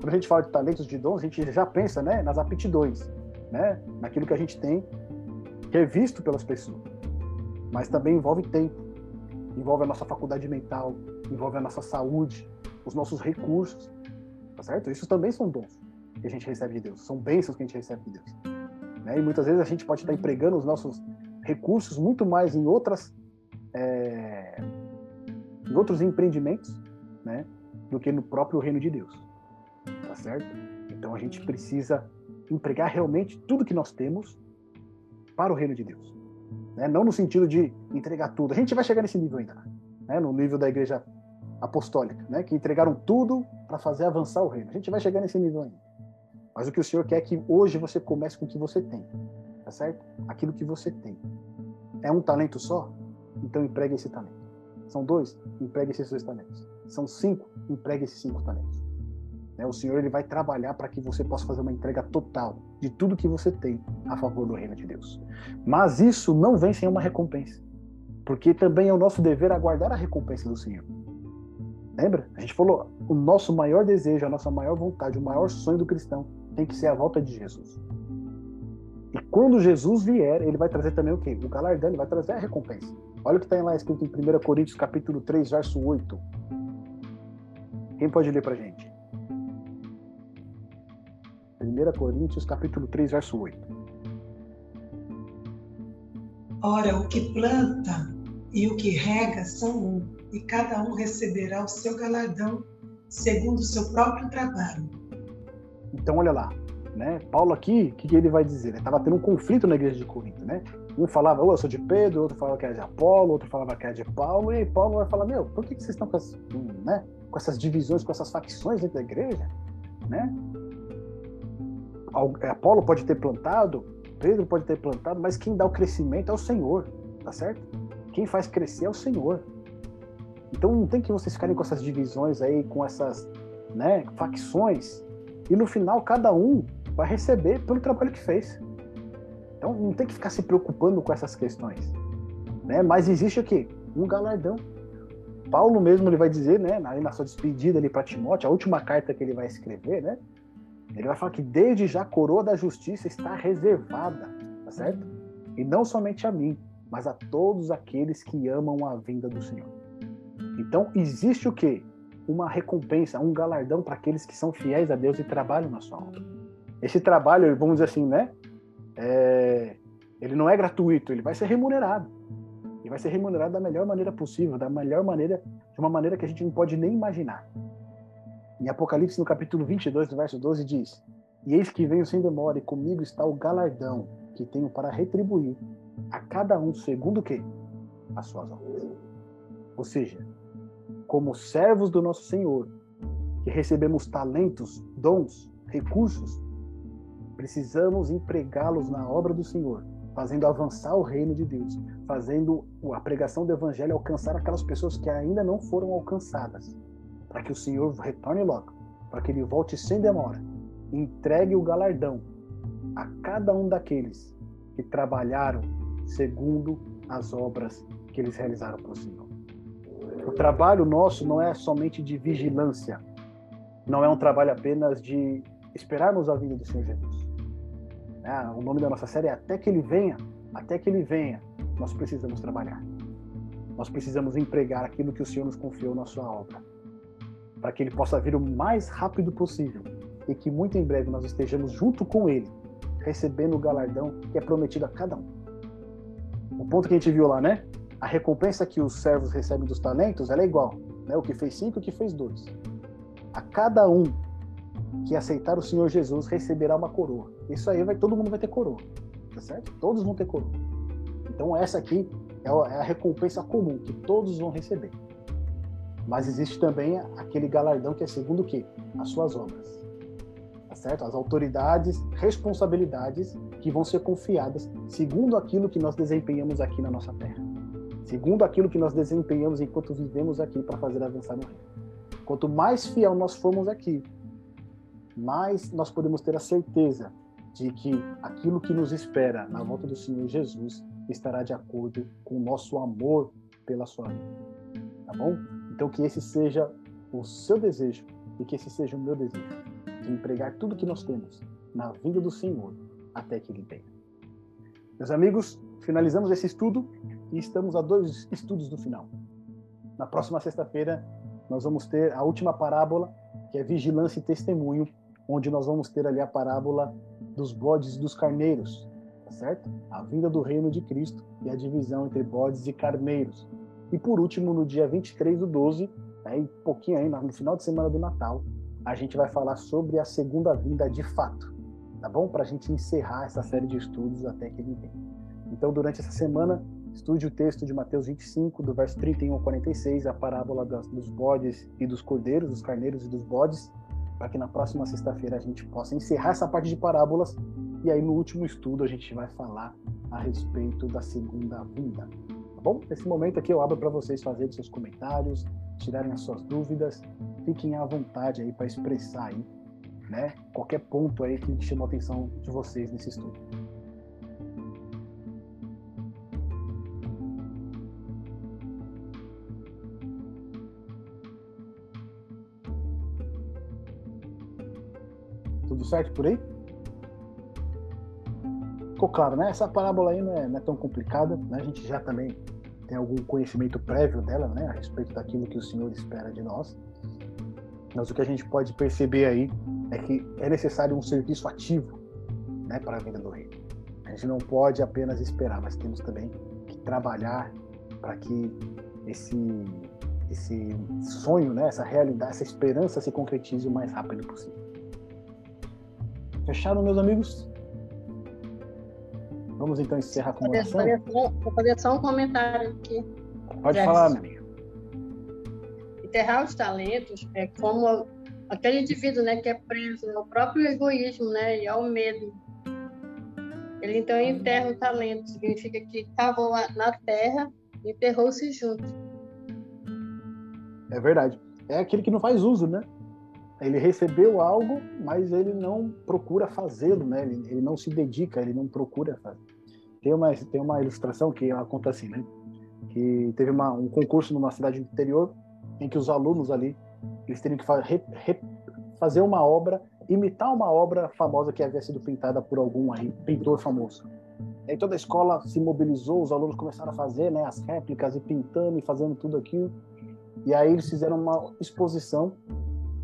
Quando a gente fala de talentos de dons, a gente já pensa né, nas aptidões, né, naquilo que a gente tem, que é visto pelas pessoas. Mas também envolve tempo, envolve a nossa faculdade mental, envolve a nossa saúde, os nossos recursos. Tá certo? Isso também são dons que a gente recebe de Deus, são bênçãos que a gente recebe de Deus. Né? E muitas vezes a gente pode estar empregando os nossos recursos muito mais em outras é, em outros empreendimentos, né, do que no próprio reino de Deus. Tá certo? Então a gente precisa empregar realmente tudo que nós temos para o reino de Deus. Né? Não no sentido de entregar tudo. A gente vai chegar nesse nível ainda, né? no nível da igreja apostólica, né? que entregaram tudo para fazer avançar o reino. A gente vai chegar nesse nível ainda. Mas o que o Senhor quer é que hoje você comece com o que você tem, tá certo? Aquilo que você tem. É um talento só? Então empregue esse talento. São dois? Empregue esses dois talentos. São cinco? Empregue esses cinco talentos. Né? O Senhor ele vai trabalhar para que você possa fazer uma entrega total de tudo que você tem a favor do reino de Deus. Mas isso não vem sem uma recompensa, porque também é o nosso dever aguardar a recompensa do Senhor. Lembra? A gente falou, o nosso maior desejo, a nossa maior vontade, o maior sonho do cristão tem que ser a volta de Jesus. E quando Jesus vier, ele vai trazer também o quê? O galardão, ele vai trazer a recompensa. Olha o que está lá escrito em 1 Coríntios capítulo 3, verso 8. Quem pode ler para gente? 1 Coríntios capítulo 3, verso 8. Ora, o que planta e o que rega são um e cada um receberá o seu galardão segundo o seu próprio trabalho. Então, olha lá, né? Paulo aqui, o que, que, ele vai dizer? Ele estava tendo um conflito na igreja de Corinto, né? Um falava, oh, eu sou de Pedro, outro falava que era de Apolo, outro falava que era de Paulo, e aí Paulo vai falar, meu, por que, que vocês estão com, as, né, com essas divisões, com essas facções dentro da igreja, né? Apolo pode ter plantado, Pedro pode ter plantado, mas quem dá o crescimento é o Senhor, tá certo? Quem faz crescer é o Senhor. Então não tem que vocês ficarem com essas divisões aí, com essas né, facções, e no final cada um vai receber pelo trabalho que fez. Então não tem que ficar se preocupando com essas questões. Né? Mas existe aqui um galardão. Paulo mesmo ele vai dizer, né, na sua despedida ali para Timóteo, a última carta que ele vai escrever, né? Ele vai falar que desde já a coroa da justiça está reservada, tá certo? E não somente a mim, mas a todos aqueles que amam a vinda do Senhor. Então, existe o quê? Uma recompensa, um galardão para aqueles que são fiéis a Deus e trabalham na sua obra. Esse trabalho, vamos dizer assim, né? É... ele não é gratuito, ele vai ser remunerado. E vai ser remunerado da melhor maneira possível, da melhor maneira, de uma maneira que a gente não pode nem imaginar. Em Apocalipse, no capítulo 22, no verso 12, diz: E eis que venho sem demora, e comigo está o galardão que tenho para retribuir a cada um segundo o quê? As suas obras. Ou seja, como servos do nosso Senhor, que recebemos talentos, dons, recursos, precisamos empregá-los na obra do Senhor, fazendo avançar o reino de Deus, fazendo a pregação do evangelho alcançar aquelas pessoas que ainda não foram alcançadas, para que o Senhor retorne logo, para que ele volte sem demora, entregue o galardão a cada um daqueles que trabalharam segundo as obras que eles realizaram para o Senhor. O trabalho nosso não é somente de vigilância, não é um trabalho apenas de esperarmos a vinda do Senhor Jesus. É, o nome da nossa série é Até que Ele Venha. Até que Ele Venha, nós precisamos trabalhar. Nós precisamos empregar aquilo que o Senhor nos confiou na sua obra, para que Ele possa vir o mais rápido possível e que muito em breve nós estejamos junto com Ele, recebendo o galardão que é prometido a cada um o ponto que a gente viu lá, né? A recompensa que os servos recebem dos talentos, é igual, né? O que fez cinco, o que fez dois. A cada um que aceitar o Senhor Jesus receberá uma coroa. Isso aí vai, todo mundo vai ter coroa, tá certo? Todos vão ter coroa. Então essa aqui é, é a recompensa comum que todos vão receber. Mas existe também aquele galardão que é segundo o quê? As suas obras certo? As autoridades, responsabilidades que vão ser confiadas segundo aquilo que nós desempenhamos aqui na nossa terra. Segundo aquilo que nós desempenhamos enquanto vivemos aqui para fazer avançar no reino. Quanto mais fiel nós formos aqui, mais nós podemos ter a certeza de que aquilo que nos espera na volta do Senhor Jesus estará de acordo com o nosso amor pela sua vida. Tá bom? Então que esse seja o seu desejo e que esse seja o meu desejo de empregar tudo que nós temos na vinda do Senhor até que Ele venha. Meus amigos, finalizamos esse estudo e estamos a dois estudos do final. Na próxima sexta-feira, nós vamos ter a última parábola, que é vigilância e testemunho, onde nós vamos ter ali a parábola dos bodes e dos carneiros, tá certo? A vinda do reino de Cristo e a divisão entre bodes e carneiros. E por último, no dia 23 do 12, aí pouquinho ainda, no final de semana do Natal, a gente vai falar sobre a segunda vinda de fato, tá bom? Para a gente encerrar essa série de estudos até que ele venha. Então, durante essa semana, estude o texto de Mateus 25, do verso 31 ao 46, a parábola dos bodes e dos cordeiros, dos carneiros e dos bodes, para que na próxima sexta-feira a gente possa encerrar essa parte de parábolas e aí no último estudo a gente vai falar a respeito da segunda vinda. Tá bom? Nesse momento aqui eu abro para vocês fazerem seus comentários, tirarem as suas dúvidas, fiquem à vontade aí para expressar aí, né? Qualquer ponto aí que chamou a atenção de vocês nesse estudo. Tudo certo por aí? Ficou claro, né? Essa parábola aí não é, não é tão complicada, né? A gente já também tem algum conhecimento prévio dela, né, a respeito daquilo que o Senhor espera de nós. Mas o que a gente pode perceber aí é que é necessário um serviço ativo, né, para a vida do reino. A gente não pode apenas esperar, mas temos também que trabalhar para que esse esse sonho, né, essa realidade, essa esperança se concretize o mais rápido possível. Fecharam, meus amigos? Vamos então encerrar com uma oração? Vou fazer só um comentário aqui. Pode falar, meu amigo. Enterrar os talentos é como aquele indivíduo né, que é preso ao próprio egoísmo né, e ao medo. Ele então enterra o talento, significa que cavou na terra e enterrou-se junto. É verdade. É aquele que não faz uso, né? Ele recebeu algo, mas ele não procura fazê-lo, né? Ele, ele, não se dedica, ele não procura fazer. Tem uma, tem uma ilustração que ela conta assim, né? que teve uma, um concurso numa cidade do interior em que os alunos ali eles teriam que fa re, re, fazer uma obra, imitar uma obra famosa que havia sido pintada por algum aí, pintor famoso. Aí toda a escola se mobilizou, os alunos começaram a fazer né, as réplicas e pintando e fazendo tudo aquilo. E aí eles fizeram uma exposição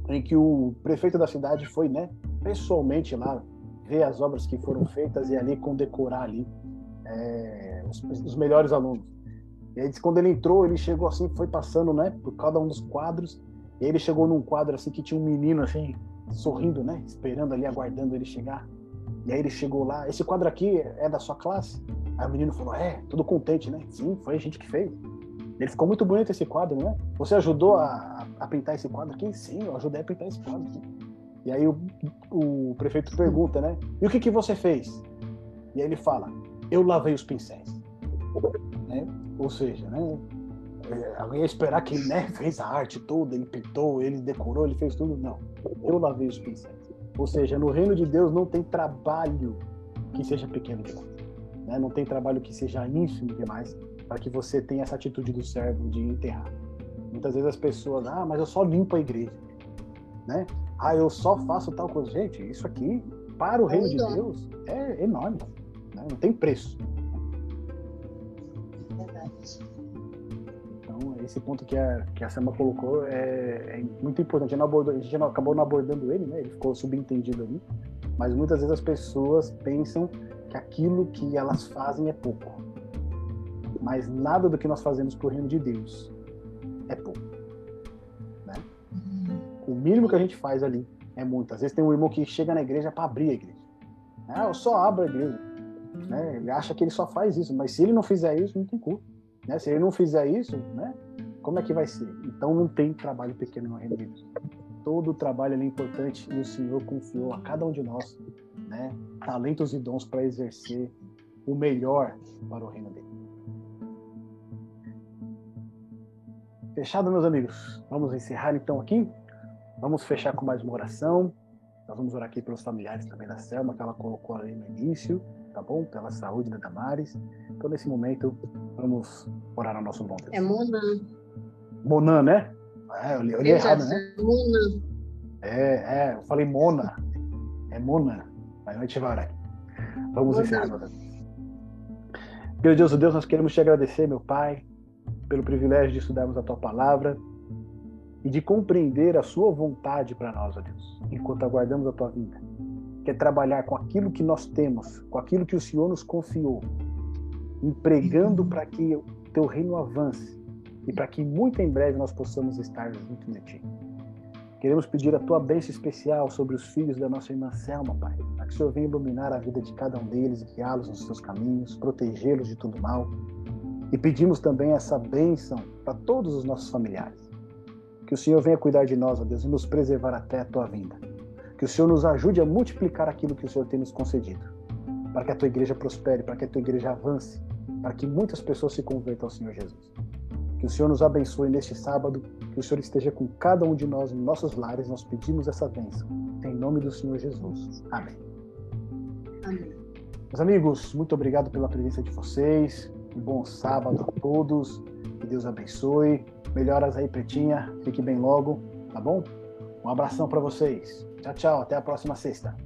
em que o prefeito da cidade foi, né, pessoalmente lá ver as obras que foram feitas e ali condecorar ali é, os, os, melhores alunos. E aí quando ele entrou, ele chegou assim, foi passando, né, por cada um dos quadros. E aí ele chegou num quadro assim que tinha um menino assim sorrindo, né, esperando ali, aguardando ele chegar. E aí ele chegou lá, esse quadro aqui é da sua classe? Aí o menino falou, é, tudo contente, né? Sim, foi a gente que fez. Ele ficou muito bonito esse quadro, né? Você ajudou a, a pintar esse quadro aqui? Sim, eu ajudei a pintar esse quadro aqui. E aí o, o prefeito pergunta, né? E o que, que você fez? E aí ele fala, eu lavei os pincéis. Né? Ou seja, né? É, alguém ia esperar que ele né, fez a arte toda, ele pintou, ele decorou, ele fez tudo. Não, eu lavei os pincéis. Ou seja, no reino de Deus não tem trabalho que seja pequeno demais. Né? Não tem trabalho que seja ínfimo demais para que você tenha essa atitude do servo de enterrar. Muitas vezes as pessoas, ah, mas eu só limpo a igreja, né? Ah, eu só faço tal coisa. Gente, isso aqui, para o reino de Deus, é enorme. Né? Não tem preço. Verdade. Então, esse ponto que a, que a Sama colocou é, é muito importante. A gente, abordou, a gente não, acabou não abordando ele, né? Ele ficou subentendido ali. Mas muitas vezes as pessoas pensam que aquilo que elas fazem é pouco. Mas nada do que nós fazemos para o reino de Deus é pouco. Né? O mínimo que a gente faz ali é muito. Às vezes tem um irmão que chega na igreja para abrir a igreja. Ah, eu só abro a igreja. Né? Ele acha que ele só faz isso, mas se ele não fizer isso, não tem culpa. Né? Se ele não fizer isso, né? como é que vai ser? Então não tem trabalho pequeno no reino de Deus. Todo o trabalho é importante e o Senhor confiou a cada um de nós né? talentos e dons para exercer o melhor para o reino dele. Fechado, meus amigos? Vamos encerrar então aqui. Vamos fechar com mais uma oração. Nós vamos orar aqui pelos familiares também da Selma, que ela colocou ali no início, tá bom? Pela saúde da Damares. Então, nesse momento, vamos orar ao nosso bom Deus. É Mona. Mona, né? É, eu li, eu li errado, né? Mona. É, é, eu falei Mona. É Mona. Mas a gente vai orar. Vamos encerrar. Meu Deus, Deus, nós queremos te agradecer, meu Pai, pelo privilégio de estudarmos a tua palavra e de compreender a sua vontade para nós, ó Deus, enquanto aguardamos a tua vinda. Que é trabalhar com aquilo que nós temos, com aquilo que o Senhor nos confiou, empregando para que o teu reino avance e para que muito em breve nós possamos estar junto de ti. Queremos pedir a tua bênção especial sobre os filhos da nossa irmã Selma, Pai, para que o Senhor venha iluminar a vida de cada um deles, guiá-los nos seus caminhos, protegê-los de todo mal. E pedimos também essa bênção para todos os nossos familiares que o Senhor venha cuidar de nós, ó Deus, e nos preservar até a tua vinda. Que o Senhor nos ajude a multiplicar aquilo que o Senhor tem nos concedido. Para que a tua igreja prospere, para que a tua igreja avance, para que muitas pessoas se convertam ao Senhor Jesus. Que o Senhor nos abençoe neste sábado, que o Senhor esteja com cada um de nós em nossos lares. Nós pedimos essa bênção. Em nome do Senhor Jesus. Amém. Amém. Meus amigos, muito obrigado pela presença de vocês. Um bom sábado a todos. Que Deus abençoe. Melhoras aí, Pretinha. Fique bem logo, tá bom? Um abração para vocês. Tchau, tchau. Até a próxima sexta.